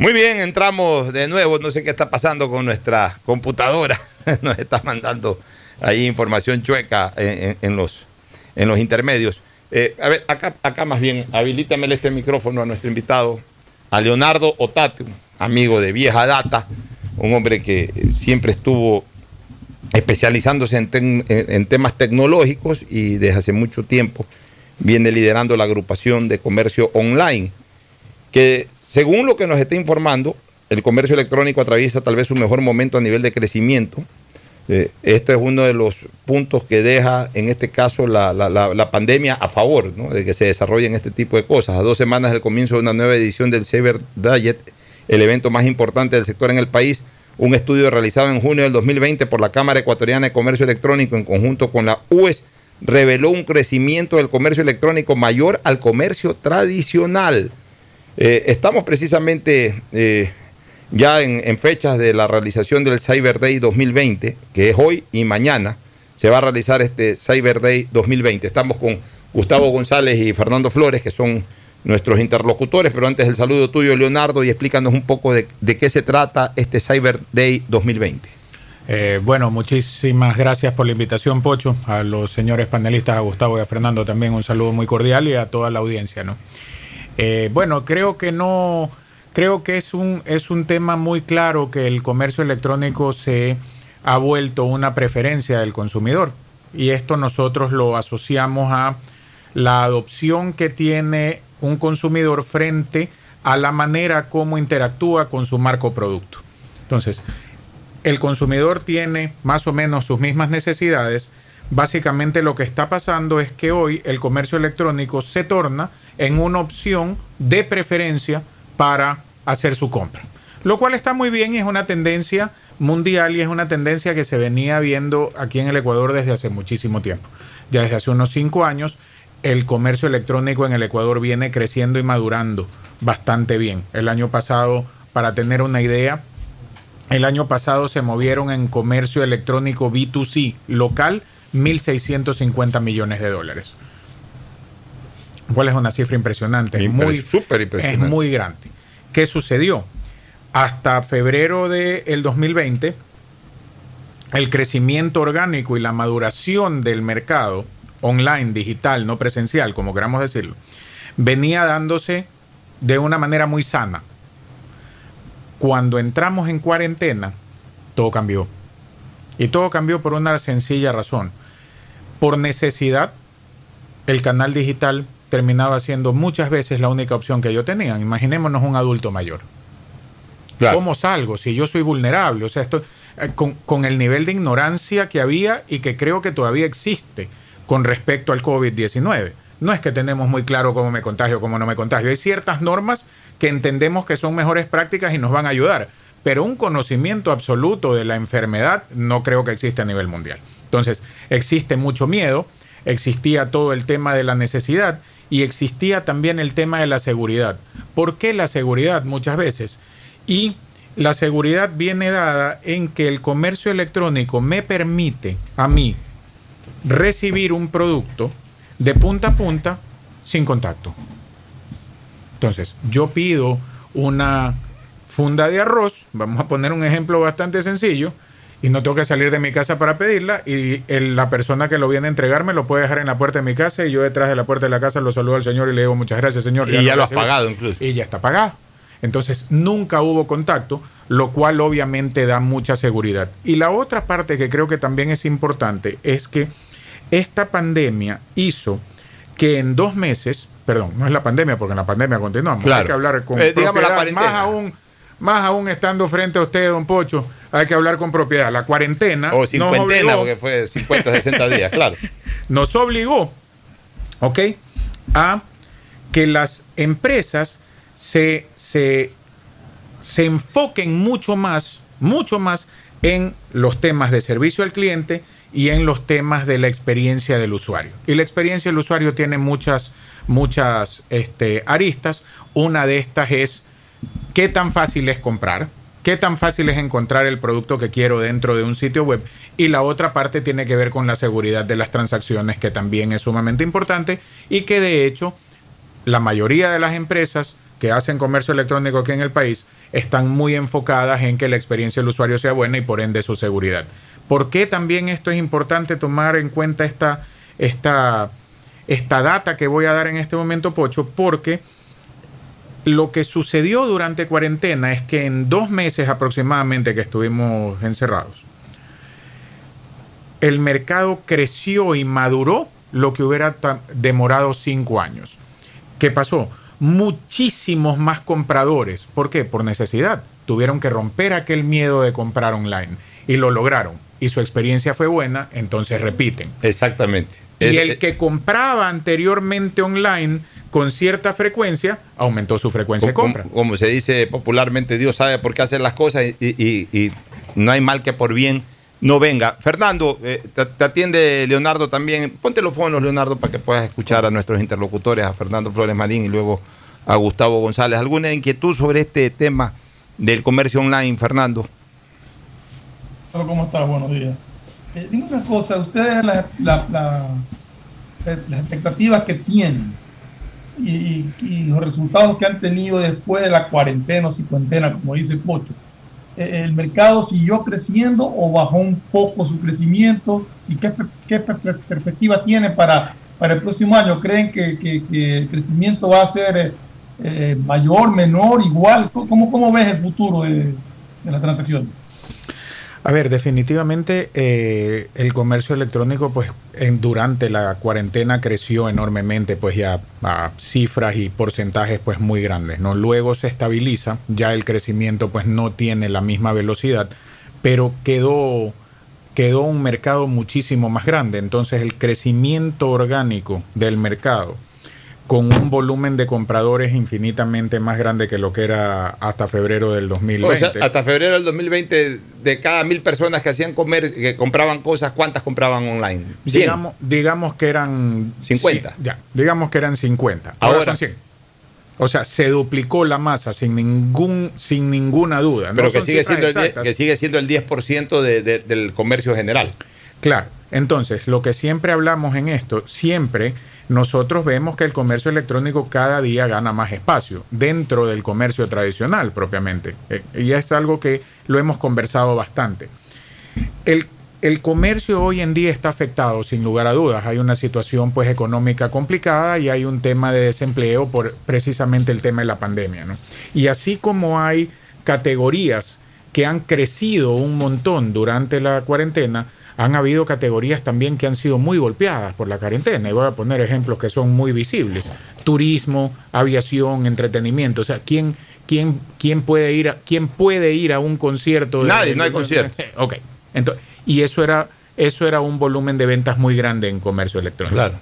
Muy bien, entramos de nuevo. No sé qué está pasando con nuestra computadora. Nos está mandando ahí información chueca en, en- los, en los intermedios. Eh, a ver, acá, acá más bien, habilítamele este micrófono a nuestro invitado, a Leonardo Otate, amigo de vieja data, un hombre que siempre estuvo especializándose en, tec- en- en temas tecnológicos y desde hace mucho tiempo viene liderando la agrupación de comercio online, que según lo que nos está informando, el comercio electrónico atraviesa tal vez su mejor momento a nivel de crecimiento. Eh, este es uno de los puntos que deja, en este caso, la, la- pandemia a favor de que se desarrollen este tipo de cosas. A dos semanas del comienzo de una nueva edición del Cyber Diet, el evento más importante del sector en el país, un estudio realizado en junio del 2020 por la Cámara Ecuatoriana de Comercio Electrónico en conjunto con la UES reveló un crecimiento del comercio electrónico mayor al comercio tradicional. Eh, estamos precisamente eh, ya en, fechas de la realización del Cyber Day 2020, que es hoy y mañana. Se va a realizar este Cyber Day 2020. Estamos con Gustavo González y Fernando Flores, que son nuestros interlocutores, pero antes el saludo tuyo, Leonardo, y explícanos un poco de, de qué se trata este Cyber Day 2020. Eh, bueno, muchísimas gracias por la invitación, Pocho, a los señores panelistas, a Gustavo y a Fernando también un saludo muy cordial y a toda la audiencia, ¿no? Eh, bueno, creo que no, creo que es un, es un tema muy claro que el comercio electrónico se ha vuelto una preferencia del consumidor y esto nosotros lo asociamos a la adopción que tiene un consumidor frente a la manera como interactúa con su marco producto. Entonces, el consumidor tiene más o menos sus mismas necesidades. Básicamente lo que está pasando es que hoy el comercio electrónico se torna en una opción de preferencia para hacer su compra. Lo cual está muy bien y es una tendencia mundial y es una tendencia que se venía viendo aquí en el Ecuador desde hace muchísimo tiempo. Ya desde hace unos cinco años el comercio electrónico en el Ecuador viene creciendo y madurando bastante bien. El año pasado, para tener una idea, el año pasado se movieron en comercio electrónico B2C local 1.650 millones de dólares. ¿Cuál es una cifra impresionante? Es muy, súper impresionante. Es muy grande. ¿Qué sucedió? Hasta febrero del 2020, el crecimiento orgánico y la maduración del mercado online, digital, no presencial, como queramos decirlo, venía dándose de una manera muy sana. Cuando entramos en cuarentena, todo cambió. Y todo cambió por una sencilla razón. Por necesidad, el canal digital terminaba siendo muchas veces la única opción que yo tenía. Imaginémonos un adulto mayor. ¿Cómo salgo? Si yo soy vulnerable. O sea, esto, eh, con, con el nivel de ignorancia que había y que creo que todavía existe con respecto al COVID-19. No es que tenemos muy claro cómo me contagio, cómo no me contagio. Hay ciertas normas que entendemos que son mejores prácticas y nos van a ayudar. Pero un conocimiento absoluto de la enfermedad no creo que exista a nivel mundial. Entonces, existe mucho miedo, existía todo el tema de la necesidad y existía también el tema de la seguridad. ¿Por qué la seguridad muchas veces? Y la seguridad viene dada en que el comercio electrónico me permite a mí recibir un producto de punta a punta sin contacto. Entonces, yo pido una funda de arroz, vamos a poner un ejemplo bastante sencillo, y no tengo que salir de mi casa para pedirla y el- la persona que lo viene a entregar me lo puede dejar en la puerta de mi casa y yo detrás de la puerta de la casa lo saludo al señor y le digo muchas gracias señor. Y ya lo has recibí". pagado incluso. Y ya está pagado. Entonces nunca hubo contacto, lo cual obviamente da mucha seguridad. Y la otra parte que creo que también es importante es que esta pandemia hizo que en dos meses, perdón, no es la pandemia porque en la pandemia continuamos, Claro. hay que hablar con Eh, digamos la más aún, más aún estando frente a usted, don Pocho, hay que hablar con propiedad. La cuarentena O cincuentena, porque fue 50, 60 días, claro. nos obligó, ¿ok? A que las empresas se, se, se enfoquen mucho más, mucho más en los temas de servicio al cliente y en los temas de la experiencia del usuario. Y la experiencia del usuario tiene muchas, muchas este, aristas. Una de estas es qué tan fácil es comprar, qué tan fácil es encontrar el producto que quiero dentro de un sitio web. Y la otra parte tiene que ver con la seguridad de las transacciones, que también es sumamente importante y que de hecho la mayoría de las empresas que hacen comercio electrónico aquí en el país están muy enfocadas en que la experiencia del usuario sea buena y por ende su seguridad. ¿Por qué también esto es importante tomar en cuenta esta, esta, esta data que voy a dar en este momento, Pocho? Porque lo que sucedió durante cuarentena es que en dos meses aproximadamente que estuvimos encerrados, el mercado creció y maduró lo que hubiera demorado cinco años. ¿Qué pasó? Muchísimos más compradores. ¿Por qué? Por necesidad. Tuvieron que romper aquel miedo de comprar online y lo lograron. Y su experiencia fue buena, entonces repiten. Exactamente. Y el que compraba anteriormente online con cierta frecuencia, aumentó su frecuencia de compra. como se dice popularmente, Dios sabe por qué hacer las cosas y, y- y no hay mal que por bien no venga. Fernando, eh, te, te atiende Leonardo también. Ponte los fonos, Leonardo, para que puedas escuchar a nuestros interlocutores, a Fernando Flores Marín y luego a Gustavo González. ¿Alguna inquietud sobre este tema del comercio online, Fernando? Hola, ¿cómo estás? Buenos días. Eh, dime una cosa, ustedes la- la- la- las expectativas que tienen y, y- los resultados que han tenido después de la cuarentena o cincuentena, como dice Pocho, eh, ¿el mercado siguió creciendo o bajó un poco su crecimiento? ¿Y qué, qué per- per- perspectiva tiene para, para el próximo año? ¿Creen que, que- que el crecimiento va a ser eh, eh, mayor, menor, igual? ¿Cómo, cómo ves el futuro de, de las transacciones? A ver, definitivamente eh, el comercio electrónico, pues durante la cuarentena creció enormemente, pues ya a cifras y porcentajes pues muy grandes, ¿no? Luego se estabiliza, ya el crecimiento pues no tiene la misma velocidad, pero quedó, quedó un mercado muchísimo más grande. Entonces el crecimiento orgánico del mercado con un volumen de compradores infinitamente más grande que lo que era hasta febrero del O 2020. sea, hasta febrero del 2020, de cada mil personas que hacían comer, que compraban cosas, ¿cuántas compraban online? 100. Digamos, digamos que eran 50. cien- ya, digamos que eran 50. Ahora, Ahora. son 100. O sea, se duplicó la masa sin ningún sin ninguna duda. No Pero que sigue, siendo el, die- exactas. que sigue siendo el 10% de- de- del comercio general. Claro. Entonces, lo que siempre hablamos en esto, siempre nosotros vemos que el comercio electrónico cada día gana más espacio dentro del comercio tradicional propiamente. Eh, y es algo que lo hemos conversado bastante. El, el comercio hoy en día está afectado, sin lugar a dudas. Hay una situación pues económica complicada y hay un tema de desempleo por precisamente el tema de la pandemia. ¿no? Y así como hay categorías que han crecido un montón durante la cuarentena, han habido categorías también que han sido muy golpeadas por la cuarentena. Y voy a poner ejemplos que son muy visibles. Turismo, aviación, entretenimiento. O sea, ¿quién, ¿quién, quién, puede ir a, ¿quién puede ir a un concierto? de- Nadie, no hay concierto. Ok. Entonces, y eso era, eso era un volumen de ventas muy grande en comercio electrónico. Claro.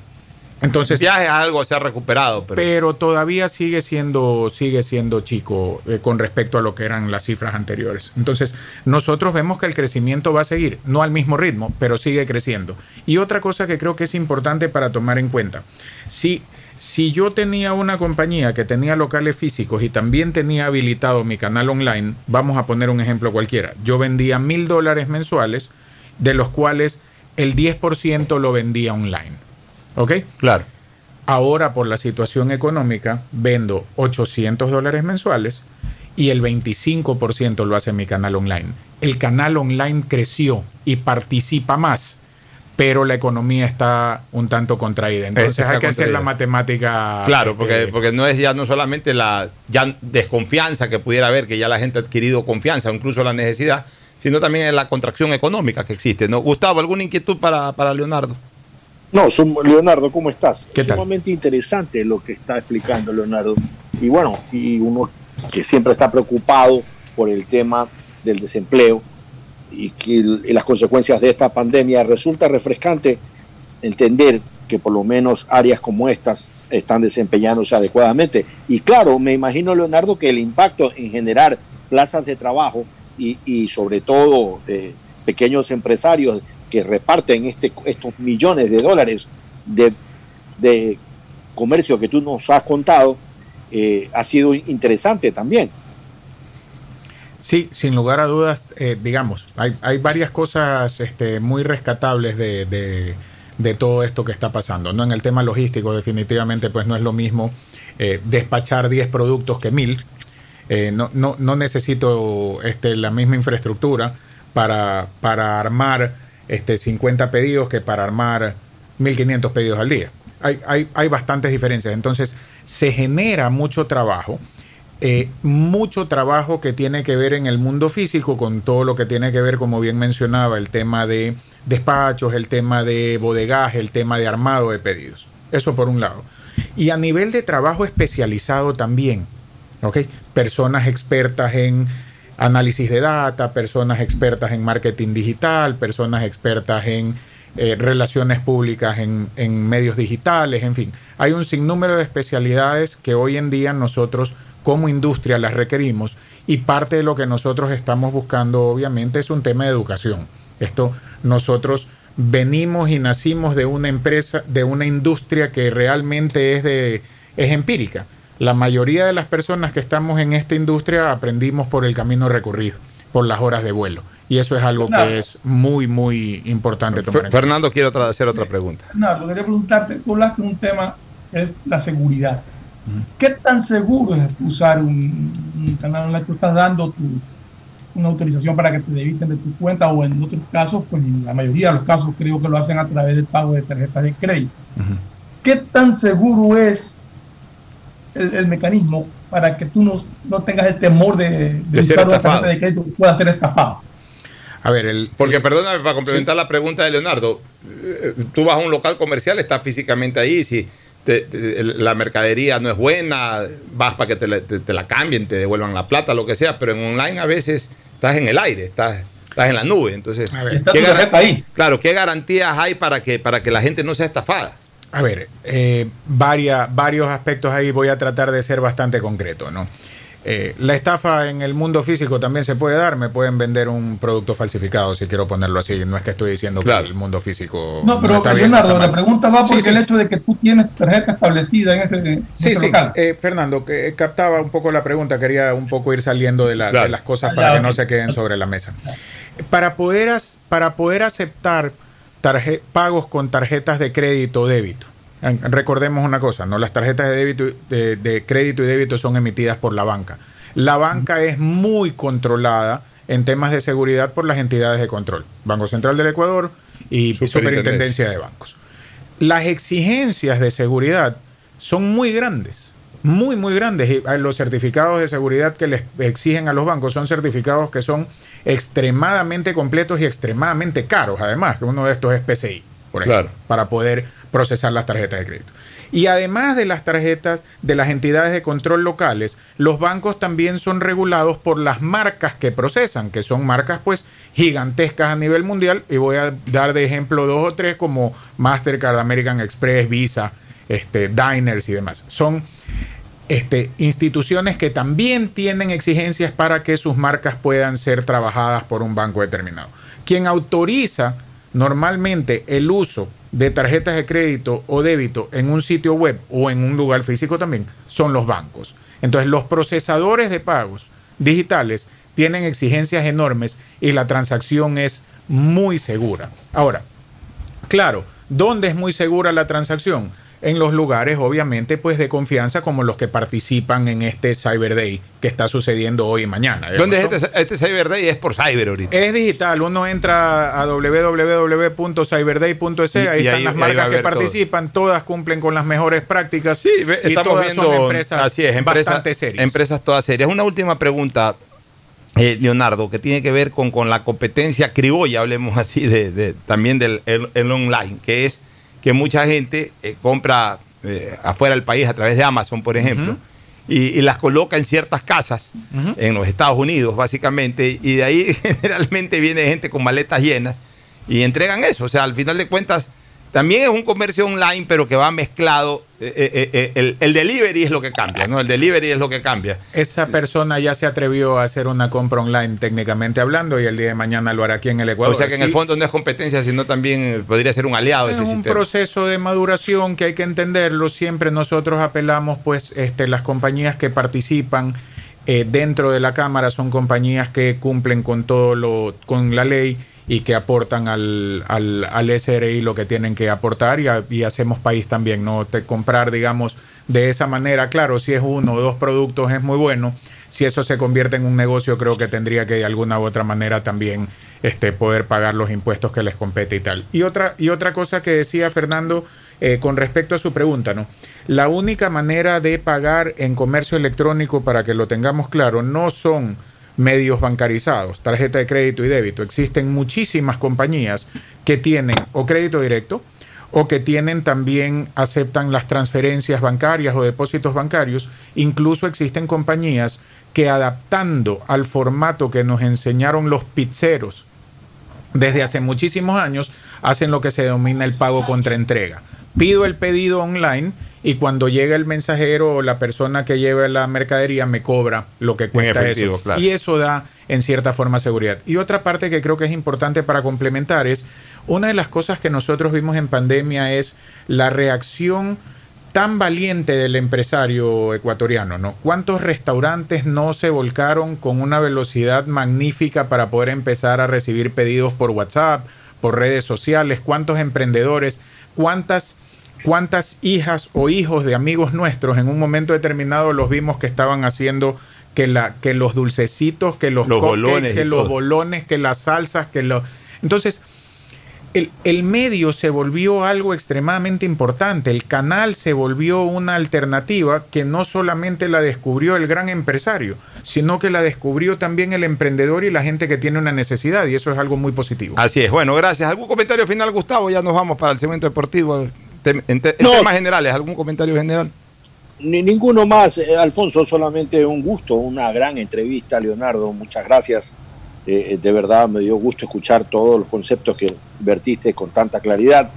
Entonces, viaje es algo se ha recuperado, pero, pero todavía sigue siendo, sigue siendo chico eh, con respecto a lo que eran las cifras anteriores. Entonces, nosotros vemos que el crecimiento va a seguir, no al mismo ritmo, pero sigue creciendo. Y otra cosa que creo que es importante para tomar en cuenta, si, si yo tenía una compañía que tenía locales físicos y también tenía habilitado mi canal online, vamos a poner un ejemplo cualquiera, yo vendía mil dólares mensuales, de los cuales el 10% lo vendía online. ¿Ok? Claro. Ahora, por la situación económica, vendo 800 dólares mensuales y el 25% lo hace mi canal online. El canal online creció y participa más, pero la economía está un tanto contraída. Entonces Está hay que hacer la matemática. Claro, este, porque, porque no es ya no solamente la ya desconfianza que pudiera haber, que ya la gente ha adquirido confianza, incluso la necesidad, sino también la contracción económica que existe. ¿no? Gustavo, ¿alguna inquietud para, para Leonardo? No, sum- Leonardo, ¿cómo estás? ¿Qué tal? Sumamente interesante lo que está explicando Leonardo. Y bueno, y uno que siempre está preocupado por el tema del desempleo y, que, y las consecuencias de esta pandemia, resulta refrescante entender que por lo menos áreas como estas están desempeñándose adecuadamente. Y claro, me imagino, Leonardo, que el impacto en generar plazas de trabajo y, y sobre todo eh, pequeños empresarios que reparten este, estos millones de dólares de, de comercio que tú nos has contado, eh, ha sido interesante también. Sí, sin lugar a dudas, eh, digamos, hay, hay varias cosas este, muy rescatables de, de- todo esto que está pasando. ¿no? En el tema logístico, definitivamente, pues no es lo mismo eh, despachar 10 productos que 1000. Eh, no, no, no necesito este, la misma infraestructura para, para armar este, 50 pedidos que para armar 1500 pedidos al día. Hay, hay, hay bastantes diferencias. Entonces, se genera mucho trabajo eh, mucho trabajo que tiene que ver en el mundo físico con todo lo que tiene que ver, como bien mencionaba, el tema de despachos, el tema de bodegaje, el tema de armado de pedidos. Eso por un lado. Y a nivel de trabajo especializado también, ¿ok? Personas expertas en análisis de data, personas expertas en marketing digital, personas expertas en eh, relaciones públicas en, en medios digitales, en fin. Hay un sinnúmero de especialidades que hoy en día nosotros como industria las requerimos y parte de lo que nosotros estamos buscando obviamente es un tema de educación. Esto nosotros venimos y nacimos de una empresa, de una industria que realmente es de es empírica. La mayoría de las personas que estamos en esta industria aprendimos por el camino recorrido, por las horas de vuelo. Y eso es algo que es muy, muy importante tomar en cuenta. Fernando quiere otra- hacer otra pregunta. Fernando, quería preguntarte, tú hablaste de un tema que es la seguridad. ¿Qué tan seguro es usar un, un canal online? Tú estás dando tu, una autorización para que te debiten de tu cuenta o en otros casos, pues en la mayoría de los casos creo que lo hacen a través del pago de tarjetas de crédito. ¿Qué tan seguro es el, el mecanismo para que tú no, no tengas el temor de, de De ser estafado. de crédito que pueda ser estafado? A ver, el, Porque perdóname para complementar la pregunta de Leonardo. eh, Tú vas a un local comercial, estás físicamente ahí, si te- te- la mercadería no es buena, vas para que te la, te- te la cambien, te devuelvan la plata, lo que sea, pero en online a veces estás en el aire, estás, estás en la nube. Entonces, Está ¿qué ahí. Claro, ¿qué garantías hay para que, para que la gente no sea estafada? A ver, eh, varia- varios aspectos ahí voy a tratar de ser bastante concreto, ¿no? Eh, la estafa en el mundo físico también se puede dar, me pueden vender un producto falsificado, si quiero ponerlo así, no es que estoy diciendo que el mundo físico No, pero está bien, Leonardo, está la pregunta va Sí, porque sí. el hecho de que tú tienes tarjeta establecida en ese, en Sí, ese sí. local. Eh, Fernando, que captaba un poco la pregunta, quería un poco ir saliendo de, la- Claro. de las cosas para que no se queden sobre la mesa. Para poder, as- para poder aceptar tarje- pagos con tarjetas de crédito o débito, recordemos una cosa, no las tarjetas de débito de, de crédito y débito son emitidas por la banca. La banca es muy controlada en temas de seguridad por las entidades de control, Banco Central del Ecuador y Superintendencia de Bancos. Las exigencias de seguridad son muy grandes, muy, muy grandes. Y eh, los certificados de seguridad que les exigen a los bancos son certificados que son extremadamente completos y extremadamente caros, además, que uno de estos es PCI, por ejemplo, Claro. para poder procesar las tarjetas de crédito. Y además de las tarjetas de las entidades de control locales, los bancos también son regulados por las marcas que procesan, que son marcas pues gigantescas a nivel mundial. Y voy a dar de ejemplo dos o tres como Mastercard, American Express, Visa, este, Diners y demás. Son este, instituciones que también tienen exigencias para que sus marcas puedan ser trabajadas por un banco determinado. Quien autoriza normalmente el uso de tarjetas de crédito o débito en un sitio web o en un lugar físico también son los bancos. Entonces los procesadores de pagos digitales tienen exigencias enormes y la transacción es muy segura. Ahora, claro, ¿dónde es muy segura la transacción? En los lugares, obviamente, pues de confianza como los que participan en este Cyber Day que está sucediendo hoy y mañana. ¿Dónde es este, este, Cyber Day? Es por Cyber ahorita. Es digital. Uno entra a www.cyberday.es, ahí están las marcas que participan, todas cumplen con las mejores prácticas. Sí, estamos viendo empresas, así es, empresas bastante serias. Empresas todas serias. Una última pregunta. Eh, Leonardo, que tiene que ver con, con la competencia criolla, hablemos así, de, también del el online, que es que mucha gente eh, compra eh, afuera del país a través de Amazon, por ejemplo, y, las coloca en ciertas casas, en los Estados Unidos, básicamente, y de ahí generalmente viene gente con maletas llenas y entregan eso. O sea, al final de cuentas, también es un comercio online, pero que va mezclado. Eh, eh, eh, el, delivery es lo que cambia, ¿no? El delivery es lo que cambia. Esa persona ya se atrevió a hacer una compra online técnicamente hablando y el día de mañana lo hará aquí en el Ecuador. O sea que en el fondo no es competencia, sino también podría ser un aliado de ese es un proceso de maduración que hay que entenderlo. Siempre nosotros apelamos, pues, este, las compañías que participan dentro de la Cámara son compañías que cumplen con todo lo, con la ley y que aportan al, al, al SRI lo que tienen que aportar y, hacemos país también, ¿no? Te comprar, digamos, de esa manera, claro, si es uno o dos productos es muy bueno, si eso se convierte en un negocio creo que tendría que de alguna u otra manera también este, poder pagar los impuestos que les compete y tal. Y otra, y otra cosa que decía Fernando eh, con respecto a su pregunta, ¿no? La única manera de pagar en comercio electrónico, para que lo tengamos claro, no son medios bancarizados, tarjeta de crédito y débito. Existen muchísimas compañías que tienen o crédito directo o que tienen también, aceptan las transferencias bancarias o depósitos bancarios. Incluso existen compañías que adaptando al formato que nos enseñaron los pizzeros desde hace muchísimos años, hacen lo que se denomina el pago contra entrega. Pido el pedido online y cuando llega el mensajero o la persona que lleva la mercadería me cobra lo que cuesta eso. Y eso da en cierta forma seguridad. Y otra parte que creo que es importante para complementar es, una de las cosas que nosotros vimos en pandemia es la reacción tan valiente del empresario ecuatoriano, ¿no? ¿Cuántos restaurantes no se volcaron con una velocidad magnífica para poder empezar a recibir pedidos por WhatsApp, por redes sociales? ¿Cuántos emprendedores? ¿Cuántas cuántas hijas o hijos de amigos nuestros en un momento determinado los vimos que estaban haciendo que, la, que los dulcecitos, que los, bolones que los bolones, que las salsas, que los... Entonces, el, el, medio se volvió algo extremadamente importante, el canal se volvió una alternativa que no solamente la descubrió el gran empresario, sino que la descubrió también el emprendedor y la gente que tiene una necesidad, y eso es algo muy positivo. Así es, bueno, gracias. ¿Algún comentario final, Gustavo? Ya nos vamos para el segmento deportivo en, temas generales, ¿algún comentario general? Ni, ninguno más, eh, Alfonso, solamente un gusto, una gran entrevista, Leonardo, muchas gracias. Eh, eh, de verdad me dio gusto escuchar todos los conceptos que vertiste con tanta claridad.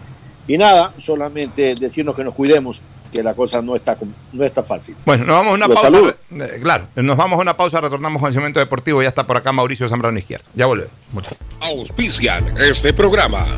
Y nada, solamente decirnos que nos cuidemos, que la cosa no está, no está fácil. Bueno, nos vamos a una pausa. claro, nos vamos a una pausa, retornamos con el segmento deportivo. Ya está por acá Mauricio Zambrano Izquierda. Ya volvemos. Muchas. Auspician este programa.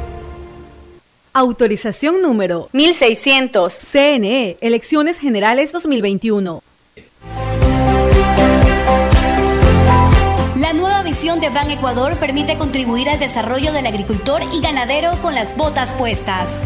Autorización número 1600. CNE, Elecciones Generales 2021. La nueva visión de Ban Ecuador permite contribuir al desarrollo del agricultor y ganadero con las botas puestas.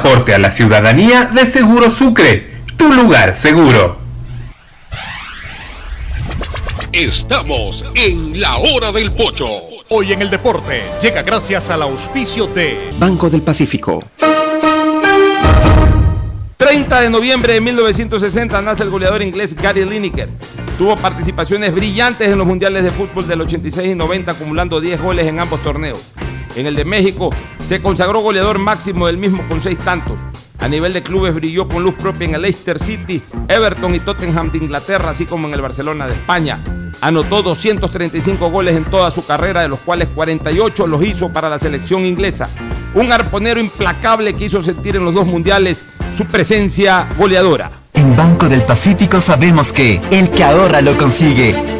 aporte a la ciudadanía de Seguro Sucre, tu lugar seguro. Estamos en la hora del pocho. Hoy en el deporte llega gracias al auspicio de Banco del Pacífico. 30 de noviembre de 1960 nace el goleador inglés Gary Lineker. Tuvo participaciones brillantes en los mundiales de fútbol del 86 y 90, acumulando 10 goles en ambos torneos. En el de México se consagró goleador máximo del mismo con 6 tantos. A nivel de clubes brilló con luz propia en el Leicester City, Everton y Tottenham de Inglaterra, así como en el Barcelona de España. Anotó 235 goles en toda su carrera, de los cuales 48 los hizo para la selección inglesa. Un arponero implacable que hizo sentir en los dos mundiales su presencia goleadora. En Banco del Pacífico sabemos que el que ahorra lo consigue.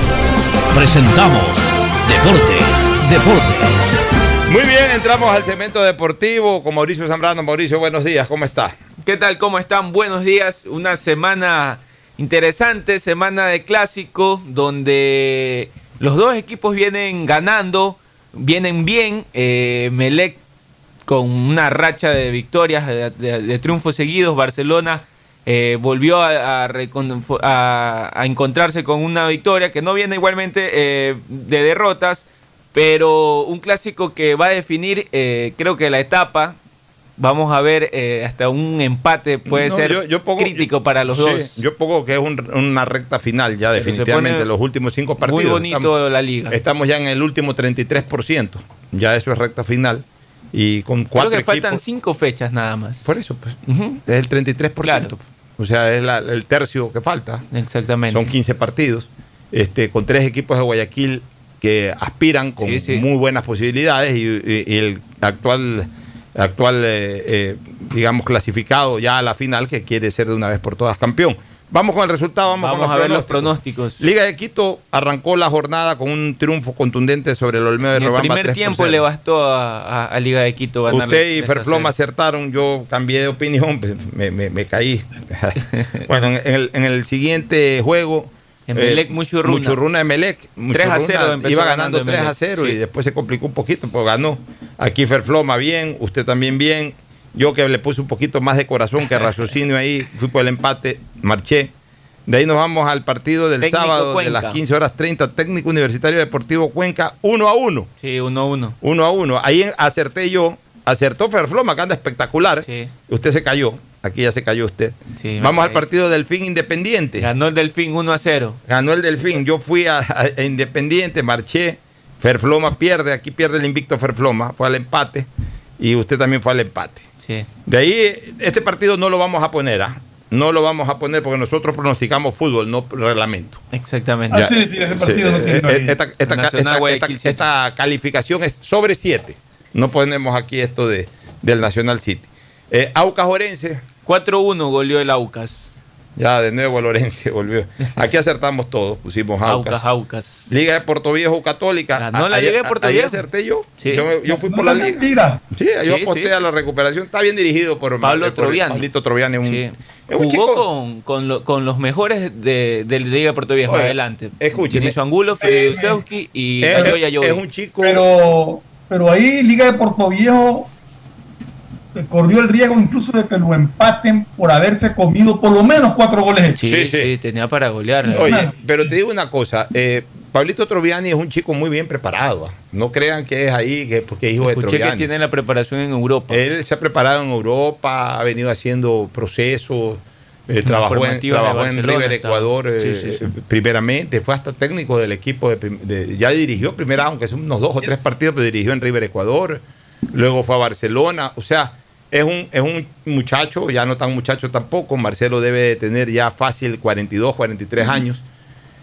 presentamos Deportes, Deportes. Muy bien, entramos al segmento deportivo con Mauricio Zambrano. Mauricio, buenos días, ¿cómo está? ¿Qué tal? ¿Cómo están? Buenos días. Una semana interesante, semana de clásico, donde los dos equipos vienen ganando, vienen bien. Eh, Melec con una racha de victorias, de, de- de triunfos seguidos. Barcelona eh, volvió a, a recon- a- a encontrarse con una victoria que no viene igualmente eh, de derrotas, pero un clásico que va a definir, eh, creo que la etapa. Vamos a ver, eh, hasta un empate puede No, ser yo- yo pongo- crítico para los Sí, dos. Yo pongo que es un- una recta final ya, Pero definitivamente, los últimos cinco partidos. Muy bonito Estamos- la liga. Estamos ya en el último 33%. Ya eso es recta final. Y con cuatro Creo que faltan equipos- cinco fechas nada más. Por eso, pues. Es el 33%. O sea, es la- el tercio que falta. Exactamente. Son 15 partidos. Este, con tres equipos de Guayaquil que aspiran con Sí, sí. muy buenas posibilidades y, y- y el actual, actual eh, eh, digamos, clasificado ya a la final que quiere ser de una vez por todas campeón. Vamos con el resultado, vamos, Vamos con a ver los pronósticos. Liga de Quito arrancó la jornada con un triunfo contundente sobre el Olmedo de En el Robamba. primer 3 por tiempo 0. le bastó a, a- a Liga de Quito ganarle Usted y 3 a 0. Ferfloma acertaron, yo cambié de opinión, pues, me, me- me caí. bueno, en el, en el siguiente juego. Emelec Muchurruna. Muchurruna Emelec. 3 a 0 Muchurruna empezó Iba ganando ganando 3 a Emelec, 0 y después se complicó un poquito, pues ganó. Aquí Ferfloma bien, usted también bien. Yo que le puse un poquito más de corazón que raciocinio ahí, fui por el empate, marché. De ahí nos vamos al partido del Técnico sábado de las 15 horas 30, técnico universitario deportivo Cuenca, 1 a 1. Sí, 1 a 1. 1 a 1. Ahí acerté yo, acertó Ferfloma, que anda espectacular. Usted se cayó, aquí ya se cayó usted. Sí, Vamos al partido Delfín Independiente. Ganó el Delfín 1 a 0. Ganó el Delfín. Yo fui a, a Independiente, marché. Ferfloma pierde, aquí pierde el invicto Ferfloma, fue al empate. Y usted también fue al empate. Sí. De ahí, este partido no lo vamos a poner, ¿ah? No lo vamos a poner porque nosotros pronosticamos fútbol, no reglamento. Exactamente. Ya, sí, eh, eh, esta, esta- Nacional esta- Guayaquil esta- esta calificación es sobre 7. No ponemos aquí esto de, del Nacional City. Eh, Aucas Orense. 4-1 goleó el Aucas. Ya, de nuevo el Orense volvió. Aquí acertamos todos, pusimos Aucas. Aucas, Aucas. Liga de Puerto Viejo Católica. Ganó la A- Liga de ayer- Puerto Viejo. acerté yo. Sí. Yo, yo fui No por la es liga. mentira. Sí, yo Sí, aposté sí. a la recuperación. Está bien dirigido por Pablo por Troviani. Pablito Troviani. Un, Sí. es un Jugó chico- con, con, lo- con los mejores de, de la Liga de Puerto Viejo Oye, adelante. escúcheme. Vinicio Angulo, Freddy Dusevsky y Es- Yayobi. es un chico. Pero, pero ahí Liga de Puerto Viejo eh, corrió el riesgo incluso de que lo empaten por haberse comido por lo menos cuatro goles. hechos. Sí, sí, tenía para golear. Oye, pero te digo una cosa. eh, Pablito Troviani es un chico muy bien preparado. ah. No crean que es ahí que porque es hijo de Escuché que Troviani. tiene la preparación en Europa. Él se ha preparado en Europa, ha venido haciendo procesos, eh, trabajó, en, trabajó en River. Ecuador eh, Sí, sí, sí. eh, primeramente, fue hasta técnico del equipo, de, ya dirigió primera, aunque son unos dos o tres partidos, pero dirigió en River Ecuador, luego fue a Barcelona, o sea, es un, es un muchacho, ya no tan muchacho tampoco, Marcelo debe de tener ya fácil 42, 43 años,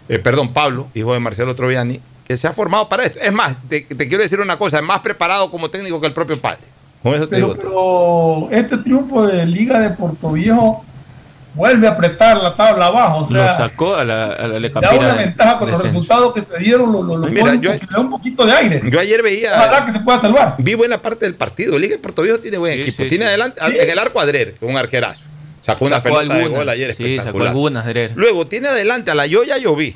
Eh, perdón, Pablo, hijo de Marcelo Troviani, que se ha formado para esto. Es más, te, te quiero decir una cosa, es más preparado como técnico que el propio padre. Con eso te Pero, digo pero este triunfo de Liga de Puerto Viejo vuelve a apretar la tabla abajo. O Lo sea, sacó a la, a la da una de- ventaja con los resultados que se dieron. Lo, lo, lo Mira, yo- poquito- le da un poquito de aire. Yo ayer veía. Ojalá que se pueda salvar. Vi buena parte del partido. Liga de Puerto Viejo tiene buen Sí, equipo. sí, tiene sí. adelante Sí. en el arco Adrer, un arquerazo. Sacó una Sacó pelota de algunas, gol ayer sí, sacó espectacular. algunas, Drer. Luego tiene adelante a la Yoya Lloví.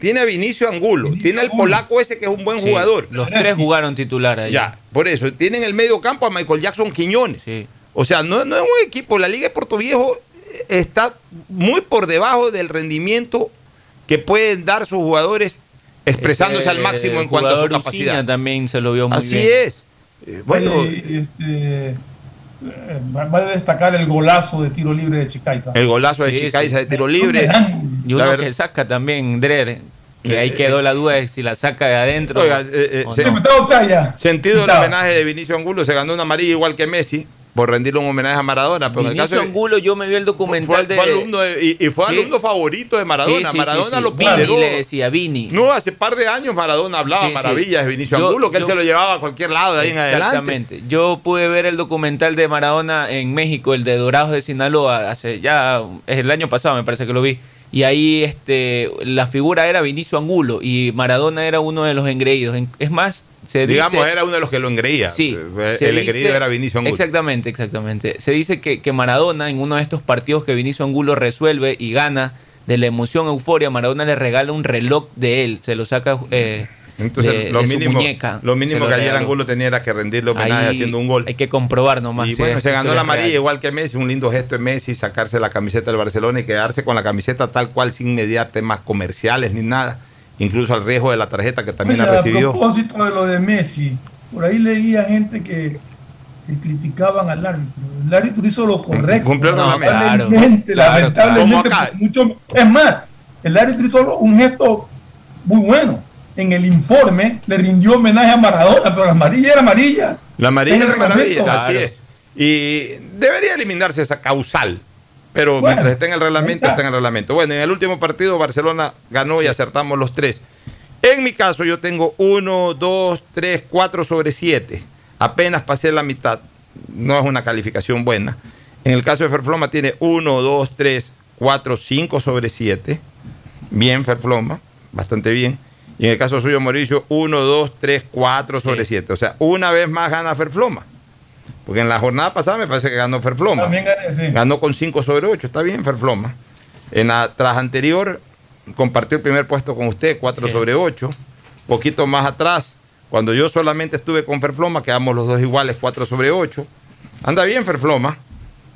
Tiene a Vinicio Angulo. tiene al polaco ese que es un buen Sí, jugador. Los tres jugaron titular ahí. Ya, por eso. Tiene en el medio campo a Michael Jackson Quiñones. Sí. O sea, no, no es un equipo. La Liga de Puerto Viejo está muy por debajo del rendimiento que pueden dar sus jugadores expresándose al máximo en cuanto a su capacidad. También se lo vio muy Así bien. es. Eh, Bueno, Oye, este, eh, vale destacar el golazo de tiro libre de Chicaiza. el golazo de Sí, Chicaiza sí. de tiro libre. Y La uno verdad- que saca también, Drer, que ahí Eh, quedó la duda de si la saca de adentro. Oiga, eh, eh, o se- no. Está offside ya. Sentido Está. homenaje de Vinicio Angulo, se ganó una amarilla igual que Messi por rendirle un homenaje a Maradona. Pero en el Vinicio caso de- Angulo, yo me vi el fue, documental de. alumno de- y, y fue Sí. alumno favorito de Maradona. Sí, sí, Maradona lo ponderó. le decía Vini. No, hace par de años Maradona hablaba maravillas de Vinicio Yo- Angulo, que él se lo llevaba a cualquier lado de ahí en adelante. Exactamente. Yo pude ver el documental de Maradona en México, el de Dorados de Sinaloa, hace ya es el año pasado, me parece que lo vi. Y ahí este la figura era Vinicio Angulo y Maradona era uno de los engreídos. En- Es más, se Digamos, dice, era uno de los que lo engreía. Sí, Eh, el dice- engreído era Vinicio Angulo. Exactamente, exactamente. Se dice que, que Maradona en uno de estos partidos que Vinicio Angulo resuelve y gana de la emoción, euforia, Maradona le regala un reloj de él, se lo saca eh, Entonces, de, lo de su mínimo, muñeca. lo mínimo lo que ayer. Angulo tenía era que rendirle homenaje Ahí haciendo un gol. Hay que comprobar nomás. Y si bueno, se ganó la amarilla igual que Messi, un lindo gesto de Messi, sacarse la camiseta del Barcelona y quedarse con la camiseta tal cual sin mediar temas comerciales ni nada, incluso al riesgo de la tarjeta que también Oye, ha a recibido. propósito de lo de Messi, por ahí leía gente que, que criticaban al árbitro. El árbitro hizo lo correcto. Cumplió reglamento. lamentablemente, Claro, claro, lamentablemente, claro. mucho- es más, el árbitro hizo un gesto muy bueno. En el informe le rindió homenaje a Maradona, pero la amarilla era amarilla. La amarilla es maravilla, reglamento. así Claro. es. Y debería eliminarse esa causal. Pero Bueno, mientras esté en el reglamento, está. está en el reglamento. Bueno, en el último partido Barcelona ganó y acertamos los tres. En mi caso yo tengo uno, dos, tres, cuatro sobre siete. Apenas pasé la mitad. No es una calificación buena. En el caso de Ferfloma tiene uno, dos, tres, 4, 5 sobre 7. Bien, Ferfloma, bastante bien. Y en el caso suyo, Mauricio, 1, 2, 3, 4 sobre 7. O sea, una vez más gana Ferfloma. Porque en la jornada pasada me parece que ganó Ferfloma. También gané, sí. Ganó con 5 sobre 8. Está bien, Ferfloma. En la tras anterior compartió el primer puesto con usted, 4 sobre 8. Poquito más atrás, cuando yo solamente estuve con Ferfloma, quedamos los dos iguales, 4 sobre 8. Anda bien, Ferfloma.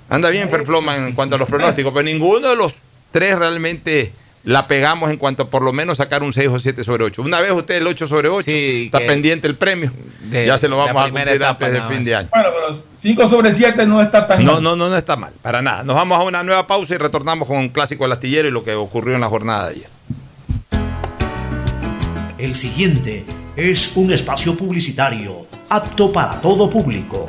Anda bien, Ferfloma, en cuanto a los pronósticos, pero ninguno de los tres realmente la pegamos en cuanto a por lo menos sacar un 6 o 7 sobre 8. Una vez usted el 8 sobre 8, está pendiente el premio. de ya se lo vamos a cumplir antes del fin de año. Bueno, pero 5 sobre 7 no está tan No, mal. no, no, no está mal, para nada. Nos vamos a una nueva pausa y retornamos con un clásico del astillero y lo que ocurrió en la jornada de ayer. El siguiente es un espacio publicitario apto para todo público.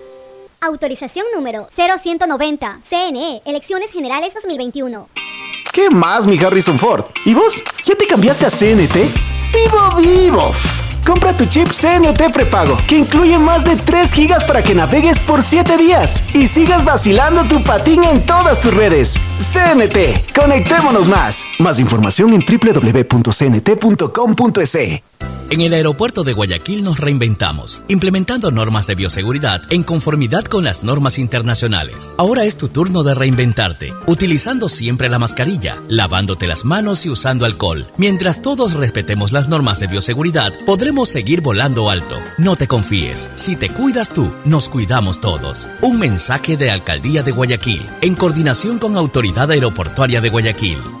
Autorización número 0190. CNE, Elecciones Generales 2021. ¿Qué más, mi Harrison Ford? ¿Y vos? ¿Ya te cambiaste a CNT? ¡Vivo, vivo! Compra tu chip CNT prepago, que incluye más de 3 gigas para que navegues por 7 días y sigas vacilando tu patín en todas tus redes. CNT, conectémonos más. Más información en www.cnt.com.es. En el aeropuerto de Guayaquil nos reinventamos, implementando normas de bioseguridad en conformidad con las normas internacionales. Ahora es tu turno de reinventarte, utilizando siempre la mascarilla, lavándote las manos y usando alcohol. Mientras todos respetemos las normas de bioseguridad, podremos seguir volando alto. No te confíes, si te cuidas tú, nos cuidamos todos. Un mensaje de Alcaldía de Guayaquil, en coordinación con Autoridad Aeroportuaria de Guayaquil.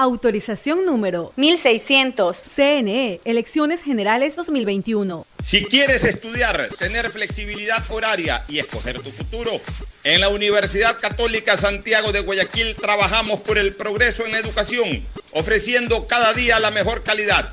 Autorización número 1600. CNE, Elecciones Generales 2021. Si quieres estudiar, tener flexibilidad horaria y escoger tu futuro, en la Universidad Católica Santiago de Guayaquil trabajamos por el progreso en la educación, ofreciendo cada día la mejor calidad.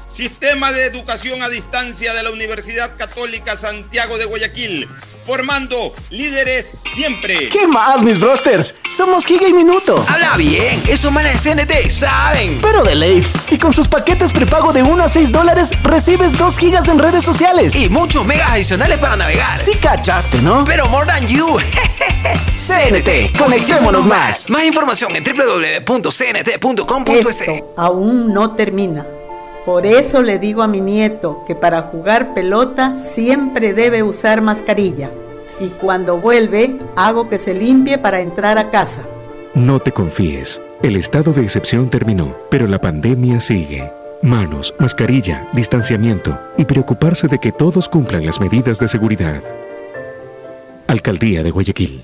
Sistema de Educación a Distancia de la Universidad Católica Santiago de Guayaquil, formando líderes siempre. ¿Qué más, mis brosters? Somos Giga y Minuto. Habla bien, esos manes de CNT saben. Pero de Leif. Y con sus paquetes prepago de 1 a 6 dólares, recibes 2 gigas en redes sociales. Y muchos megas adicionales para navegar. Sí cachaste, ¿no? Pero more than you. CNT, conectémonos más. Más información en www.cnt.com.es. Esto aún no termina. Por eso le digo a mi nieto que para jugar pelota siempre debe usar mascarilla. Y cuando vuelve, hago que se limpie para entrar a casa. No te confíes. El estado de excepción terminó, pero la pandemia sigue. Manos, mascarilla, distanciamiento y preocuparse de que todos cumplan las medidas de seguridad. Alcaldía de Guayaquil.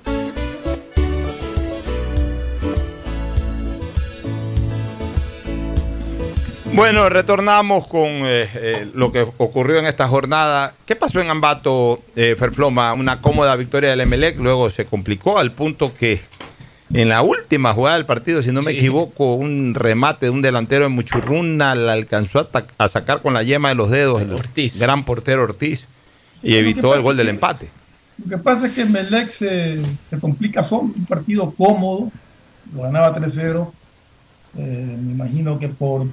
Bueno, retornamos con eh, eh, lo que ocurrió en esta jornada. ¿Qué pasó en Ambato, eh, Ferfloma? Una cómoda victoria del Emelec, luego se complicó al punto que en la última jugada del partido, si no me equivoco, un remate de un delantero de Muchurruna la alcanzó a, sacar con la yema de los dedos el gran portero Ortiz y evitó pasa el gol del empate. Lo que pasa es que Melec se, se complica solo, un partido cómodo, lo ganaba 3-0. Eh, me imagino que por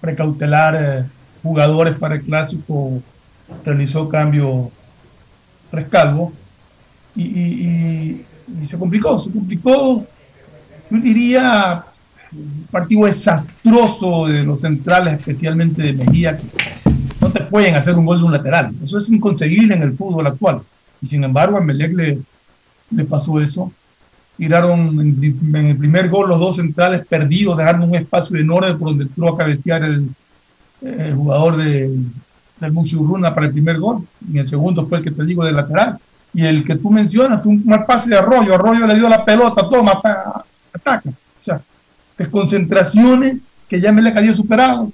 precautelar eh, jugadores para el clásico realizó cambio Rescalvo y, y- y- y se complicó, se complicó, yo diría, un partido desastroso de los centrales, especialmente de Mejía, que no te pueden hacer un gol de un lateral. Eso es inconcebible en el fútbol actual. Y sin embargo, a Melec le, le pasó eso. Tiraron en, en el primer gol los dos centrales perdidos, dejaron un espacio enorme por donde entró a cabecear el, jugador de, del Muchurruna para el primer gol. Y el segundo fue el que te digo de lateral. Y el que tú mencionas fue un mal pase de Arroyo. Arroyo le dio la pelota, toma, pa- ataca. O sea, desconcentraciones que ya Melec había superado,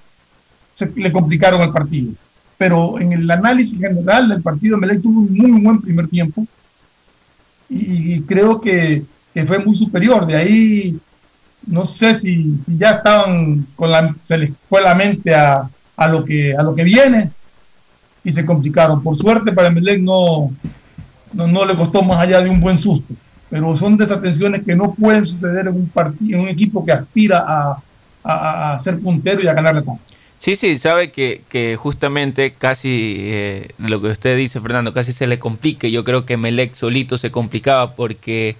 se le complicaron el partido. Pero en el análisis general del partido, Melec tuvo un muy buen primer tiempo y creo que, que fue muy superior. De ahí, no sé si, ya estaban con la, se les fue la mente a, a lo que, a lo que viene y se complicaron. Por suerte para Melec no, no, no le costó más allá de un buen susto. Pero son desatenciones que no pueden suceder en un partido, en un equipo que aspira a, a, a ser puntero y a ganar la. Sí, sí, sabe que, que justamente casi eh, lo que usted dice, Fernando, casi se le complica. Yo creo que Melec solito se complicaba porque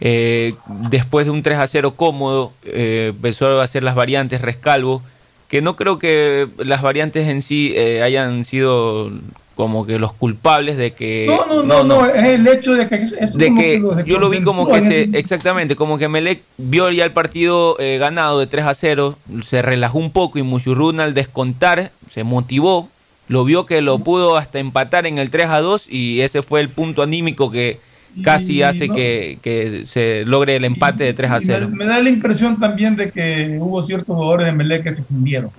eh, después de un 3 a 0 cómodo, eh, empezó a hacer las variantes Rescalvo, que no creo que las variantes en sí eh, hayan sido como que los culpables de que... No, no, no, no, es el hecho de que es, de que yo lo vi como que se, exactamente, como que Melec vio ya el partido eh, ganado de 3 a 0, se relajó un poco y Muchurruna al descontar se motivó, lo vio que lo pudo hasta empatar en el 3 a 2 y ese fue el punto anímico que casi Y hace no- que, que se logre el empate de 3 a Y me, 0. me da la impresión también de que hubo ciertos jugadores de Melec que se fundieron.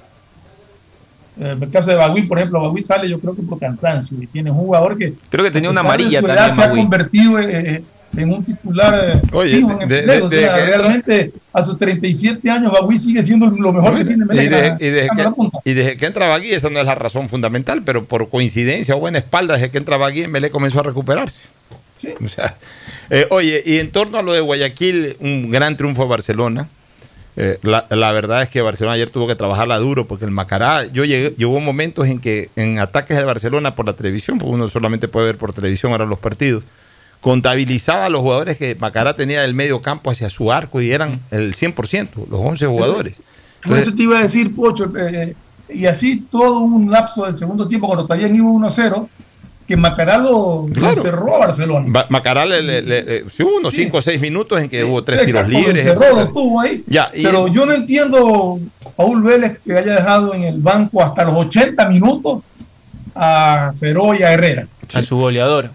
Eh, En el caso de Bagui, por ejemplo, Bagui sale yo creo que por cansancio y tiene un jugador que Creo que tenía una de amarilla su edad, también se ha convertido eh, en un titular eh, Oye, fijo en el de- Melec. de- o de sea, que entra- realmente a sus 37 años Bagui sigue siendo lo mejor que tiene Y, de- y desde que, y desde que entra Bagui, esa no es la razón fundamental, pero por coincidencia o buena espalda, desde que entra Bagui, Melé comenzó a recuperarse. O sea, eh, oye, y en torno a lo de Guayaquil, un gran triunfo de Barcelona. Eh, la, la verdad es que Barcelona ayer tuvo que trabajarla duro porque el Macará, yo llegué, llegó momentos en que en ataques de Barcelona por la televisión, porque uno solamente puede ver por televisión ahora los partidos, contabilizaba a los jugadores que Macará tenía del medio campo hacia su arco y eran el 100%, los 11 jugadores. Por eso te iba a decir, Pocho, eh, y así todo un lapso del segundo tiempo cuando todavía iba 1-0 que Macará lo, lo cerró a Barcelona. Ba- Macará le, le- le- sí, hubo unos 5 o 6 minutos en que hubo tres Exacto, tiros libres. Cerró, etcétera. lo tuvo ahí. Ya, y- Pero yo no entiendo, Paul Vélez, que haya dejado en el banco hasta los 80 minutos a Feró y a Herrera. A su goleador.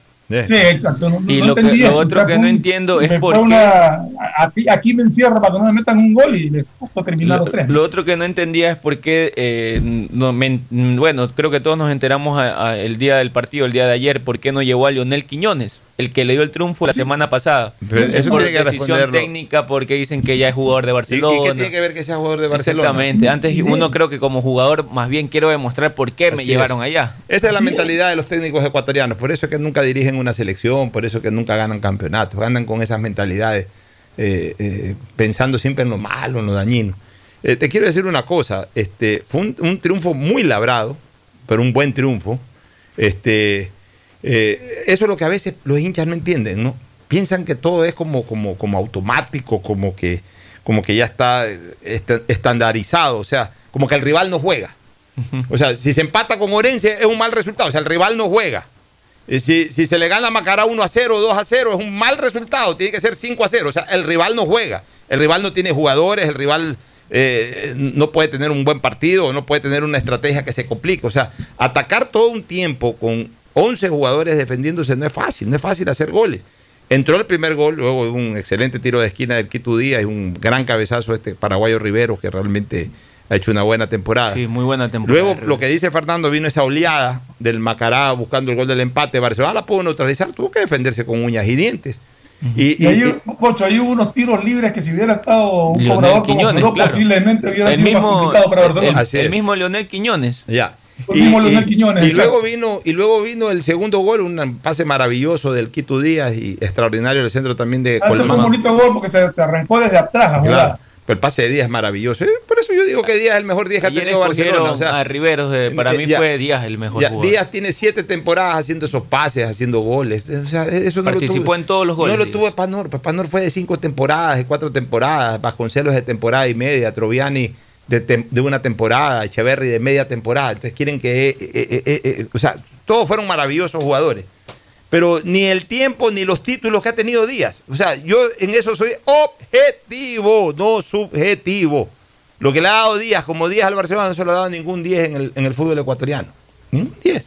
Sí, exacto. No, Y no lo que- lo eso. otro que no entiendo es por qué- una- aquí, aquí me encierra para que no me metan un gol y les costó terminar Lo, los tres. lo otro que no entendía es por qué, eh, no, me- bueno, creo que todos nos enteramos a- a el día del partido, el día de ayer, por qué no llevó a Lionel Quiñones, el que le dio el triunfo la semana pasada. Pero eso por tiene que decisión técnica, porque dicen que ya es jugador de ¿Y- y Barcelona. qué tiene que ver que sea jugador de Barcelona? Exactamente. Antes uno creo que como jugador más bien quiero demostrar por qué me llevaron allá. Esa es la mentalidad de los técnicos ecuatorianos. Por eso es que nunca dirigen una selección, por eso es que nunca ganan campeonatos. Andan con esas mentalidades, eh, eh, pensando siempre en lo malo, en lo dañino. Eh, te quiero decir una cosa. Este, fue un, un triunfo muy labrado, pero un buen triunfo. Este, eh, eso es lo que a veces los hinchas no entienden, ¿no? Piensan que todo es como, como, como automático, como que, como que ya está eh, est- estandarizado, o sea, como que el rival no juega. O sea, si se empata con Orense es un mal resultado, o sea, el rival no juega. Y si, si se le gana a Macará 1 a 0 o 2 a 0 es un mal resultado, tiene que ser 5 a 0, o sea, el rival no juega. El rival no tiene jugadores, el rival eh, no puede tener un buen partido, no puede tener una estrategia que se complique. O sea, atacar todo un tiempo con 11 jugadores defendiéndose no es fácil, no es fácil hacer goles. Entró el primer gol, luego de un excelente tiro de esquina del Quito Díaz y un gran cabezazo este paraguayo Rivero que realmente ha hecho una buena temporada. Sí, muy buena temporada. Luego, lo que dice Fernando, vino esa oleada del Macará buscando el gol del empate. Barcelona la pudo neutralizar, tuvo que defenderse con uñas y dientes. Y, Y y- ahí, Pocho, ahí hubo unos tiros libres que si hubiera estado un cobrador como claro. posiblemente hubiera El sido más mismo, complicado para Barcelona. el, mismo Leonel Quiñones. ya. Y- luego vino y luego vino el segundo gol, un pase maravilloso del Quito Díaz y extraordinario el centro también de Ah, ese fue un bonito gol porque se, se arrancó desde atrás la. Claro. Pero el pase de Díaz es maravilloso. Eh, Por eso yo digo que Díaz es el mejor Díaz que ha tenido Barcelona. escogieron O sea, a Riveros, eh, para eh, mí ya- fue Díaz el mejor ya, jugador. Díaz tiene siete temporadas haciendo esos pases, haciendo goles. O sea, eso no Participó lo tuvo, en todos los goles, No lo tuvo Panor. Panor fue de cinco temporadas, de cuatro temporadas. Vasconcelos de temporada y media. Troviani de, tem- de una temporada. Echeverry de media temporada. Entonces quieren que. eh, eh, eh, o sea, todos fueron maravillosos jugadores. Pero ni el tiempo ni los títulos que ha tenido Díaz. O sea, yo en eso soy objetivo, no subjetivo. Lo que le ha dado Díaz como 10 al Barcelona no se lo ha dado ningún 10 en el, en el fútbol ecuatoriano. Ningún 10.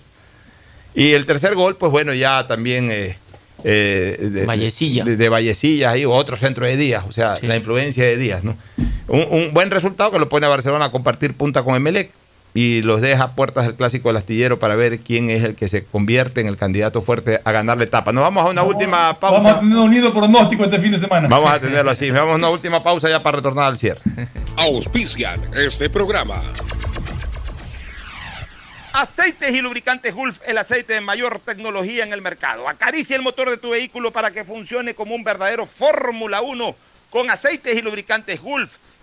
Y el tercer gol, pues bueno, ya también eh, eh, de, Vallecilla. De, de Vallecilla ahí, otro centro de Díaz, o sea, la influencia de Díaz, ¿no? Un, un buen resultado que lo pone a Barcelona a compartir punta con Emelec y los deja a puertas del clásico del astillero para ver quién es el que se convierte en el candidato fuerte a ganar la etapa. Nos vamos a una última pausa. Vamos a tener un unido pronóstico este fin de semana. Vamos a tenerlo así. Vamos a una última pausa ya para retornar al cierre. Auspician este programa. Aceites y lubricantes Gulf, el aceite de mayor tecnología en el mercado. Acaricia el motor de tu vehículo para que funcione como un verdadero Fórmula 1 con aceites y lubricantes Gulf.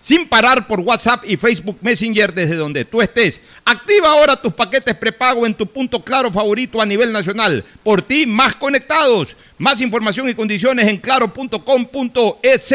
sin parar por WhatsApp y Facebook Messenger desde donde tú estés. Activa ahora tus paquetes prepago en tu punto claro favorito a nivel nacional. Por ti, más conectados. Más información y condiciones en claro.com.es.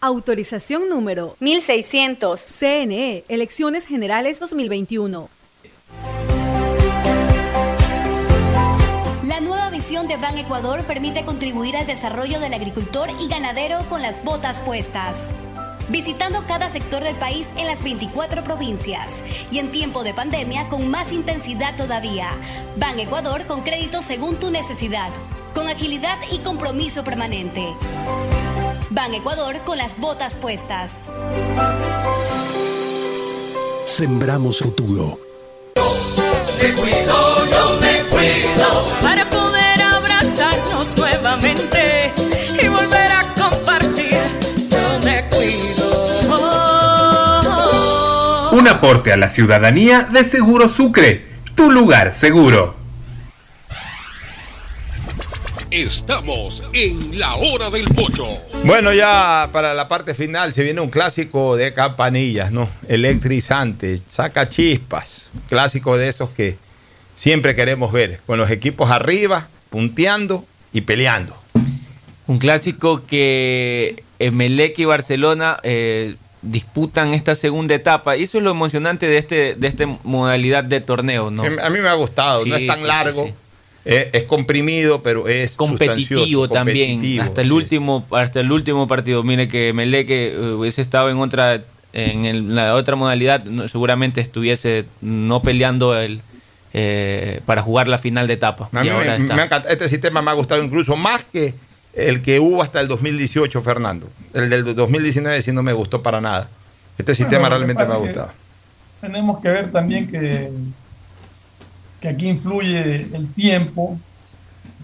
Autorización número 1600. CNE, Elecciones Generales 2021. La nueva visión de Ban Ecuador permite contribuir al desarrollo del agricultor y ganadero con las botas puestas. Visitando cada sector del país en las 24 provincias y en tiempo de pandemia con más intensidad todavía. Ban Ecuador con crédito según tu necesidad, con agilidad y compromiso permanente. Ban Ecuador con las botas puestas. Sembramos futuro. Me cuido, yo me cuido. Para poder abrazarnos nuevamente y volver a compartir. Yo me cuido. Un aporte a la ciudadanía de Seguro Sucre, tu lugar seguro. Estamos en la hora del pocho. Bueno, ya para la parte final se viene un clásico de campanillas, ¿no? Electrizante, saca chispas. Clásico de esos que siempre queremos ver, con los equipos arriba, punteando y peleando. Un clásico que Emelec y Barcelona eh, disputan esta segunda etapa. Y eso es lo emocionante de este de esta modalidad de torneo, ¿no? A mí me ha gustado, no es tan sí, sí, largo. sí. Eh, es comprimido, pero es competitivo también competitivo, hasta el sí. último hasta el último partido mire que Meleque eh, hubiese estado en otra en el- la otra modalidad no, seguramente estuviese no peleando el eh, para jugar la final de etapa A y mí ahora me- está. me ha encantado. este sistema me ha gustado incluso más que el que hubo hasta el 2018, Fernando. El del 2019 sí no me gustó para nada. Este sistema Bueno, realmente me ha gustado. Tenemos que ver también que, que aquí influye el tiempo.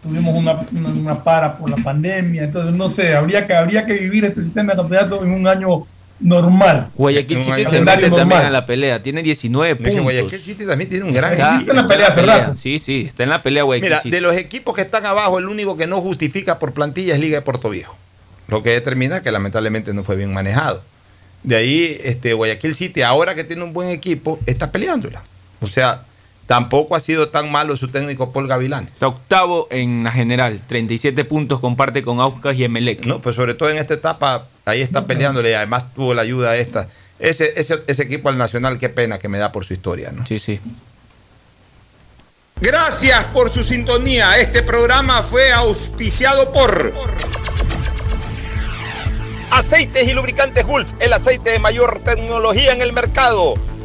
Tuvimos una, una, una para por la pandemia, entonces no sé, habría que, habría que vivir este sistema de campeonato en un año normal. Guayaquil City se mete también a la pelea tiene 19 Es que puntos Guayaquil City también tiene un gran está, equipo. en la pelea hace rato. sí sí está en la pelea Guayaquil Mira, City. de los equipos que están abajo, el único que no justifica por plantilla es Liga de Puerto Viejo. Lo que determina que lamentablemente no fue bien manejado. De ahí, este, Guayaquil City, ahora que tiene un buen equipo, está peleándola. O sea, tampoco ha sido tan malo su técnico Paul Gavilán. está octavo en la general 37 puntos comparte con Aucas y Emelec No, pues sobre todo en esta etapa, ahí está peleándole y además tuvo la ayuda esta. Ese, ese, ese equipo al Nacional, qué pena que me da por su historia, ¿no? Sí, sí. Gracias por su sintonía. Este programa fue auspiciado por Aceites y lubricantes Gulf, el aceite de mayor tecnología en el mercado.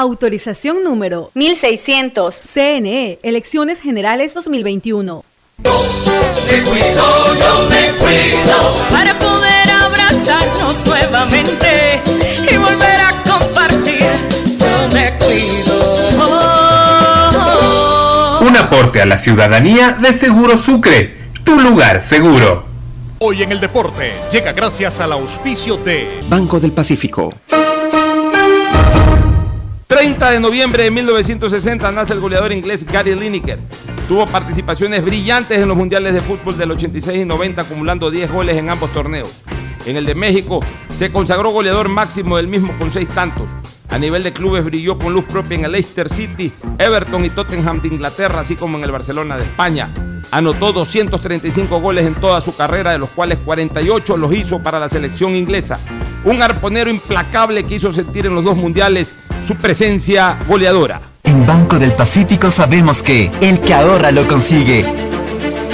Autorización número 1600. CNE, Elecciones Generales 2021. Me cuido, yo me cuido. Para poder abrazarnos nuevamente y volver a compartir. Yo me cuido. Un aporte a la ciudadanía de Seguro Sucre, tu lugar seguro. Hoy en el deporte llega gracias al auspicio de Banco del Pacífico. 30 de noviembre de 1960 nace el goleador inglés Gary Lineker. Tuvo participaciones brillantes en los mundiales de fútbol del 86 y 90, acumulando 10 goles en ambos torneos. En el de México se consagró goleador máximo del mismo con seis tantos. A nivel de clubes brilló con luz propia en el Leicester City, Everton y Tottenham de Inglaterra, así como en el Barcelona de España. Anotó 235 goles en toda su carrera, de los cuales 48 los hizo para la selección inglesa. Un arponero implacable que hizo sentir en los dos mundiales su presencia goleadora. En Banco del Pacífico sabemos que el que ahorra lo consigue.